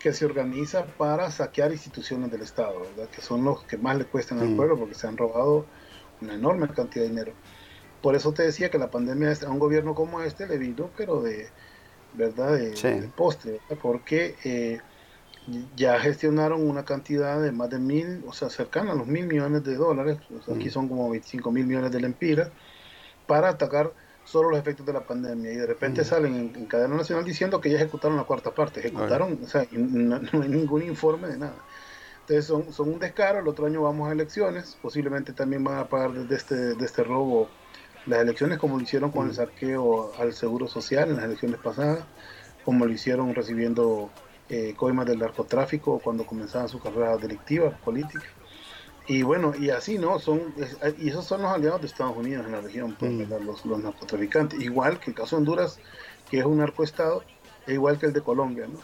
que se organiza para saquear instituciones del Estado, ¿verdad? que son los que más le cuestan al pueblo porque se han robado una enorme cantidad de dinero. Por eso te decía que la pandemia a un gobierno como este le vino, pero de verdad de, postre, porque eh, ya gestionaron una cantidad de más de mil, o sea, cercana a los mil millones de dólares, aquí mm. son como 25 mil millones de lempiras para atacar solo los efectos de la pandemia. Y de repente salen en, cadena nacional diciendo que ya ejecutaron la cuarta parte, ejecutaron, o sea, no, hay ningún informe de nada. Entonces son, son un descaro, el otro año vamos a elecciones, posiblemente también van a pagar de este, de este robo las elecciones como lo hicieron con el saqueo al Seguro Social en las elecciones pasadas, como lo hicieron recibiendo eh, coimas del narcotráfico cuando comenzaban su carrera delictiva, política. Y bueno, y así, ¿no? son Y esos son los aliados de Estados Unidos en la región, pues, mm. los, los, narcotraficantes. Igual que el caso de Honduras, que es un narcoestado, es igual que el de Colombia, ¿no?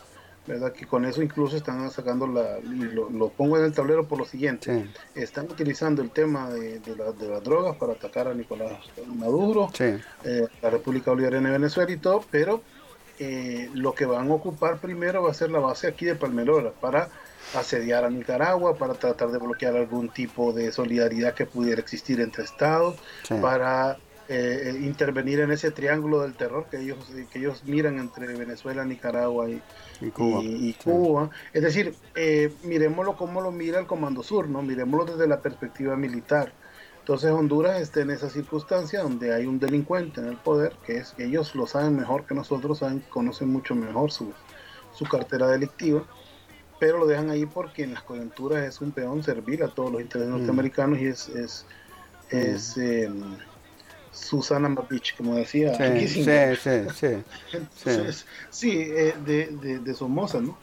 ¿Verdad? Que con eso incluso están sacando la, y lo, pongo en el tablero por lo siguiente, están utilizando el tema de, de, de, las drogas para atacar a Nicolás Maduro, eh, la República Bolivariana de Venezuela y todo, pero eh, lo que van a ocupar primero va a ser la base aquí de Palmelora para asediar a Nicaragua, para tratar de bloquear algún tipo de solidaridad que pudiera existir entre estados, para eh, eh, intervenir en ese triángulo del terror que ellos, que ellos miran entre Venezuela, Nicaragua y, Cuba. Es decir, eh, miremoslo como lo mira el Comando Sur, ¿no? miremoslo desde la perspectiva militar. Entonces Honduras está en esa circunstancia donde hay un delincuente en el poder, que es ellos lo saben mejor que nosotros, saben, conocen mucho mejor su, su cartera delictiva pero lo dejan ahí porque en las coyunturas es un peón servir a todos los intereses mm. norteamericanos y es, es, es em, Susana Mapich, como decía. Sí, sí, sí, Entonces, sí, eh, de, de, Somoza, ¿no?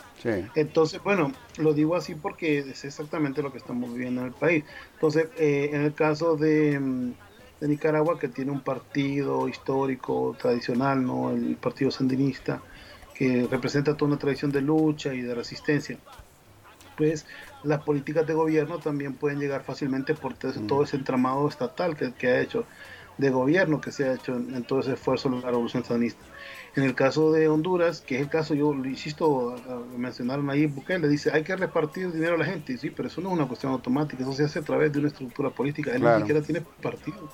Entonces, bueno, lo digo así porque es exactamente lo que estamos viviendo en el país. Entonces, eh, en el caso de, em, de, Nicaragua, que tiene un partido histórico, tradicional, ¿no? El Partido Sandinista, que representa toda una tradición de lucha y de resistencia, pues las políticas de gobierno también pueden llegar fácilmente por todo ese mm. entramado estatal que, ha hecho. De gobierno que se ha hecho en, todo ese esfuerzo de la revolución sandinista. En el caso de Honduras, que es el caso, yo lo insisto, mencionaron ahí, Bukele dice, hay que repartir dinero a la gente. Sí, pero eso no es una cuestión automática, eso se hace a través de una estructura política. Él ni siquiera tiene partido.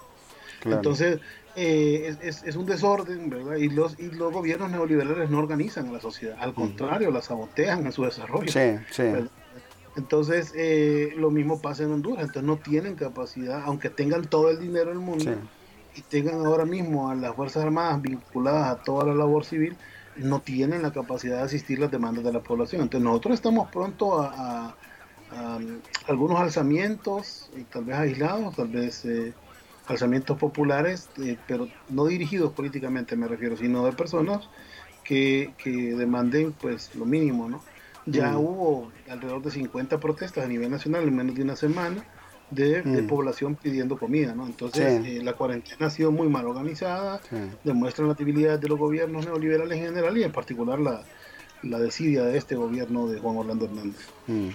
Entonces, eh, es, un desorden, ¿verdad? Y los, y los gobiernos neoliberales no organizan a la sociedad, al contrario, la sabotean en su desarrollo. Sí, sí. Entonces, eh, lo mismo pasa en Honduras, entonces no tienen capacidad, aunque tengan todo el dinero del mundo y tengan ahora mismo a las Fuerzas Armadas vinculadas a toda la labor civil, no tienen la capacidad de asistir las demandas de la población. Entonces, nosotros estamos pronto a, algunos alzamientos, tal vez aislados, tal vez eh, alzamientos populares, eh, pero no dirigidos políticamente, me refiero, sino de personas que, que demanden pues lo mínimo, ¿no? Ya mm. hubo alrededor de 50 protestas a nivel nacional en menos de una semana de, mm. población pidiendo comida, ¿no? Entonces, eh, la cuarentena ha sido muy mal organizada, demuestra la debilidad de los gobiernos neoliberales en general y en particular la, la desidia de este gobierno de Juan Orlando Hernández. Mm,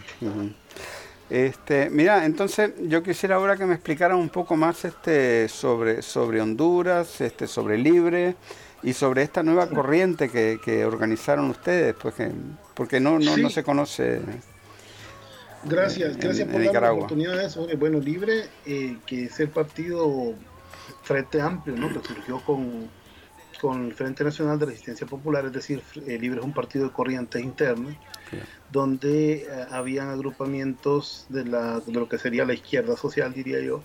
este, mira, entonces yo quisiera ahora que me explicaran un poco más este sobre, sobre Honduras, este, sobre Libre y sobre esta nueva corriente que, organizaron ustedes, pues porque no, no, no se conoce. Gracias, gracias por la oportunidad de eso. Bueno, Libre, eh, que es el partido Frente Amplio, ¿no? que surgió con, con el Frente Nacional de Resistencia Popular, es decir, eh, Libre es un partido de corriente interna, donde eh, habían agrupamientos de, la, de lo que sería la izquierda social, diría yo,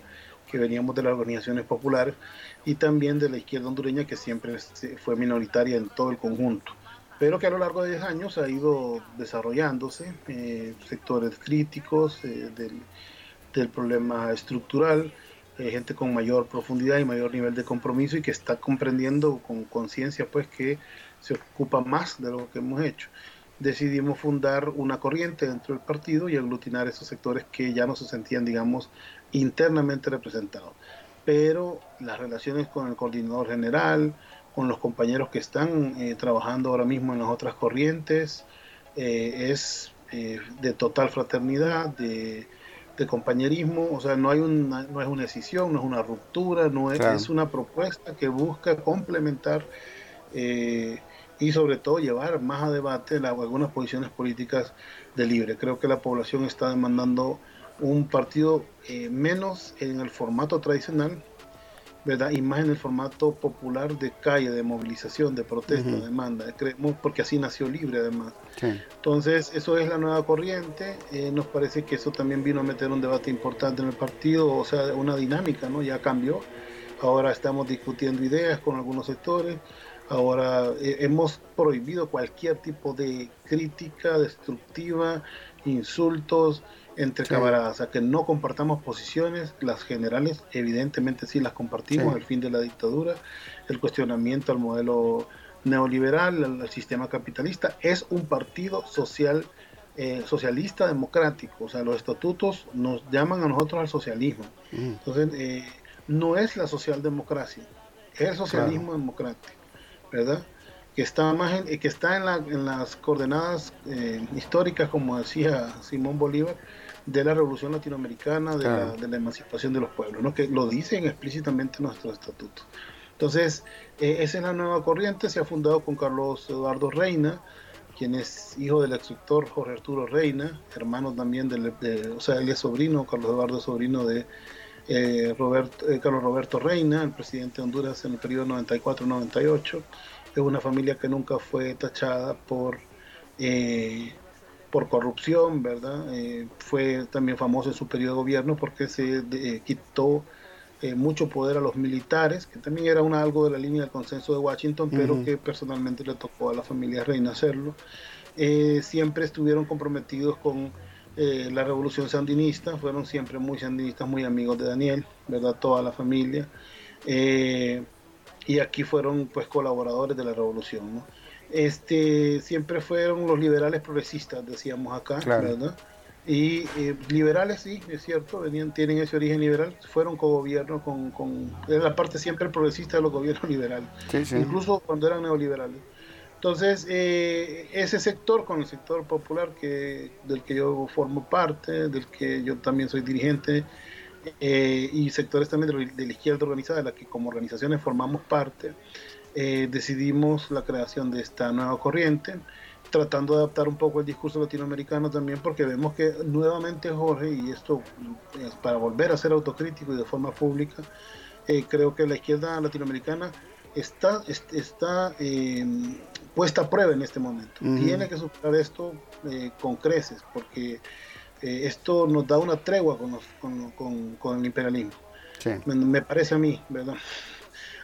que veníamos de las organizaciones populares, y también de la izquierda hondureña que siempre fue minoritaria en todo el conjunto, pero que a lo largo de 10 años ha ido desarrollándose eh, sectores críticos eh, del, del, problema estructural, eh, gente con mayor profundidad y mayor nivel de compromiso y que está comprendiendo con conciencia pues que se ocupa más de lo que hemos hecho. Decidimos fundar una corriente dentro del partido y aglutinar esos sectores que ya no se sentían, digamos, internamente representados pero las relaciones con el coordinador general, con los compañeros que están eh, trabajando ahora mismo en las otras corrientes, eh, es eh, de total fraternidad, de, compañerismo, o sea, no, hay una, no es una decisión, no es una ruptura, no es, es una propuesta que busca complementar y sobre todo llevar más a debate algunas posiciones políticas de libre. Creo que la población está demandando un partido eh, menos en el formato tradicional, ¿verdad? Y más en el formato popular de calle, de movilización, de protesta, de demanda, creemos, porque así nació libre además. Entonces, eso es la nueva corriente, eh, nos parece que eso también vino a meter un debate importante en el partido, o sea, una dinámica, ¿no? Ya cambió, ahora estamos discutiendo ideas con algunos sectores, ahora eh, hemos prohibido cualquier tipo de crítica destructiva, insultos, entre camaradas, a que no compartamos posiciones, las generales evidentemente sí las compartimos, el fin de la dictadura, el cuestionamiento al modelo neoliberal, al, sistema capitalista, es un partido social eh, socialista democrático, o sea, los estatutos nos llaman a nosotros al socialismo. Mm. Entonces, eh, no es la socialdemocracia, es el socialismo democrático, ¿verdad? Que está, más que está en, en las coordenadas eh, históricas, como decía Simón Bolívar, de la revolución latinoamericana, de, la, emancipación de los pueblos, ¿no? que lo dicen explícitamente nuestros estatutos. Entonces, eh, esa es la nueva corriente, se ha fundado con Carlos Eduardo Reina, quien es hijo del instructor Jorge Arturo Reina, hermano también del, o sea, él es sobrino, Carlos Eduardo sobrino de eh, Roberto, eh, Carlos Roberto Reina, el presidente de Honduras en el periodo 94-98. Es una familia que nunca fue tachada por por corrupción, ¿verdad? Eh, fue también famoso en su periodo de gobierno porque se eh, quitó eh, mucho poder a los militares, que también era una, algo de la línea del consenso de Washington, pero que personalmente le tocó a la familia Reina hacerlo. siempre estuvieron comprometidos con la revolución sandinista, fueron siempre muy sandinistas, muy amigos de Daniel, ¿verdad? Toda la familia. Y aquí fueron pues colaboradores de la revolución, ¿no? este, siempre fueron los liberales progresistas, decíamos acá, ¿verdad? Y eh, liberales, sí, es cierto, venían, tienen ese origen liberal, fueron co-gobierno con, con la parte siempre progresista de los gobiernos liberales, incluso cuando eran neoliberales. Entonces, eh, ese sector con el sector popular que, del que yo formo parte, del que yo también soy dirigente, eh, y sectores también de, la izquierda organizada, de la que como organizaciones formamos parte, eh, decidimos la creación de esta nueva corriente, tratando de adaptar un poco el discurso latinoamericano también, porque vemos que nuevamente Jorge, y esto es para volver a ser autocrítico y de forma pública, eh, creo que la izquierda latinoamericana está, está puesta a prueba en este momento. Tiene que superar esto con creces, porque esto nos da una tregua con, con, con, el imperialismo. Me, parece a mí, ¿verdad?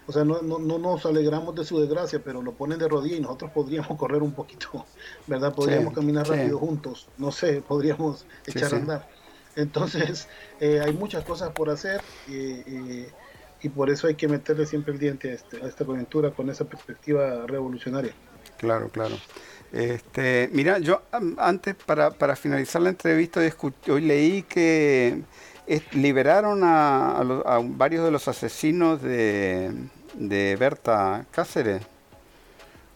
O sea, no, no, no, nos alegramos de su desgracia, pero lo ponen de rodillas y nosotros podríamos correr un poquito, ¿verdad? Podríamos caminar rápido juntos, no sé, podríamos echar a andar. Entonces, eh, hay muchas cosas por hacer y por eso hay que meterle siempre el diente a, este, a esta coyuntura con esa perspectiva revolucionaria. Claro, claro. Este, mira, yo antes, para, para finalizar la entrevista, hoy leí que liberaron a, varios de los asesinos de, de Berta Cáceres.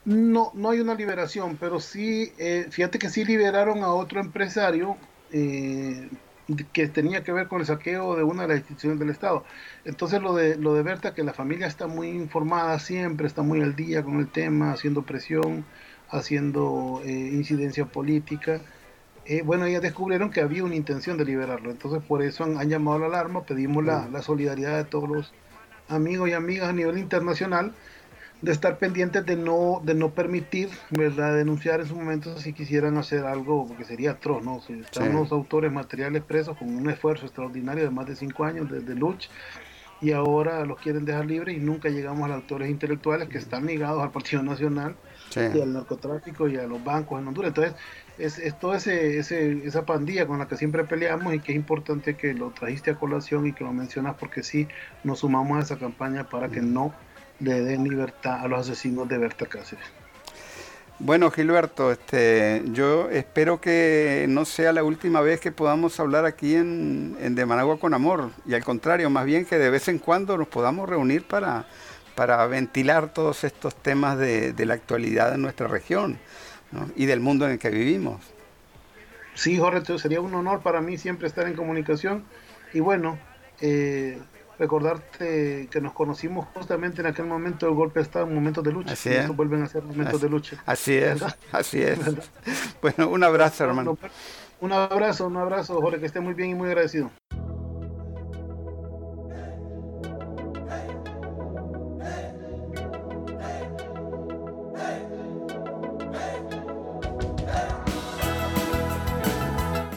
No, no hay una liberación, pero sí, eh, fíjate que sí liberaron a otro empresario eh, que tenía que ver con el saqueo de una de las instituciones del Estado. Entonces lo de, lo de Berta, que la familia está muy informada siempre, está muy al día con el tema, haciendo presión haciendo eh, incidencia política. Eh, bueno, ellas descubrieron que había una intención de liberarlo, entonces por eso han, llamado la alarma, pedimos la, la, solidaridad de todos los amigos y amigas a nivel internacional de estar pendientes de no de no permitir, ¿verdad?, denunciar en su momento si quisieran hacer algo, porque sería atroz, ¿no? Si están los autores materiales presos con un esfuerzo extraordinario de más de cinco años de, de lucha y ahora los quieren dejar libres y nunca llegamos a los autores intelectuales que están ligados al Partido Nacional y al narcotráfico y a los bancos en Honduras. Entonces, es, es toda ese, ese, esa pandilla con la que siempre peleamos y que es importante que lo trajiste a colación y que lo mencionas porque sí nos sumamos a esa campaña para que no le den libertad a los asesinos de Berta Cáceres. Bueno, Gilberto, este, yo espero que no sea la última vez que podamos hablar aquí en, en De Managua con Amor, y al contrario, más bien que de vez en cuando nos podamos reunir para, para ventilar todos estos temas de, la actualidad de nuestra región y del mundo en el que vivimos. Sí, Jorge, sería un honor para mí siempre estar en comunicación y bueno, eh, recordarte que nos conocimos justamente en aquel momento del golpe de Estado, en momentos de lucha. Así es. vuelven a ser momentos de lucha. Así es, así es. Bueno, un abrazo, hermano. Un abrazo, un abrazo, Jorge, que esté muy bien y muy agradecido.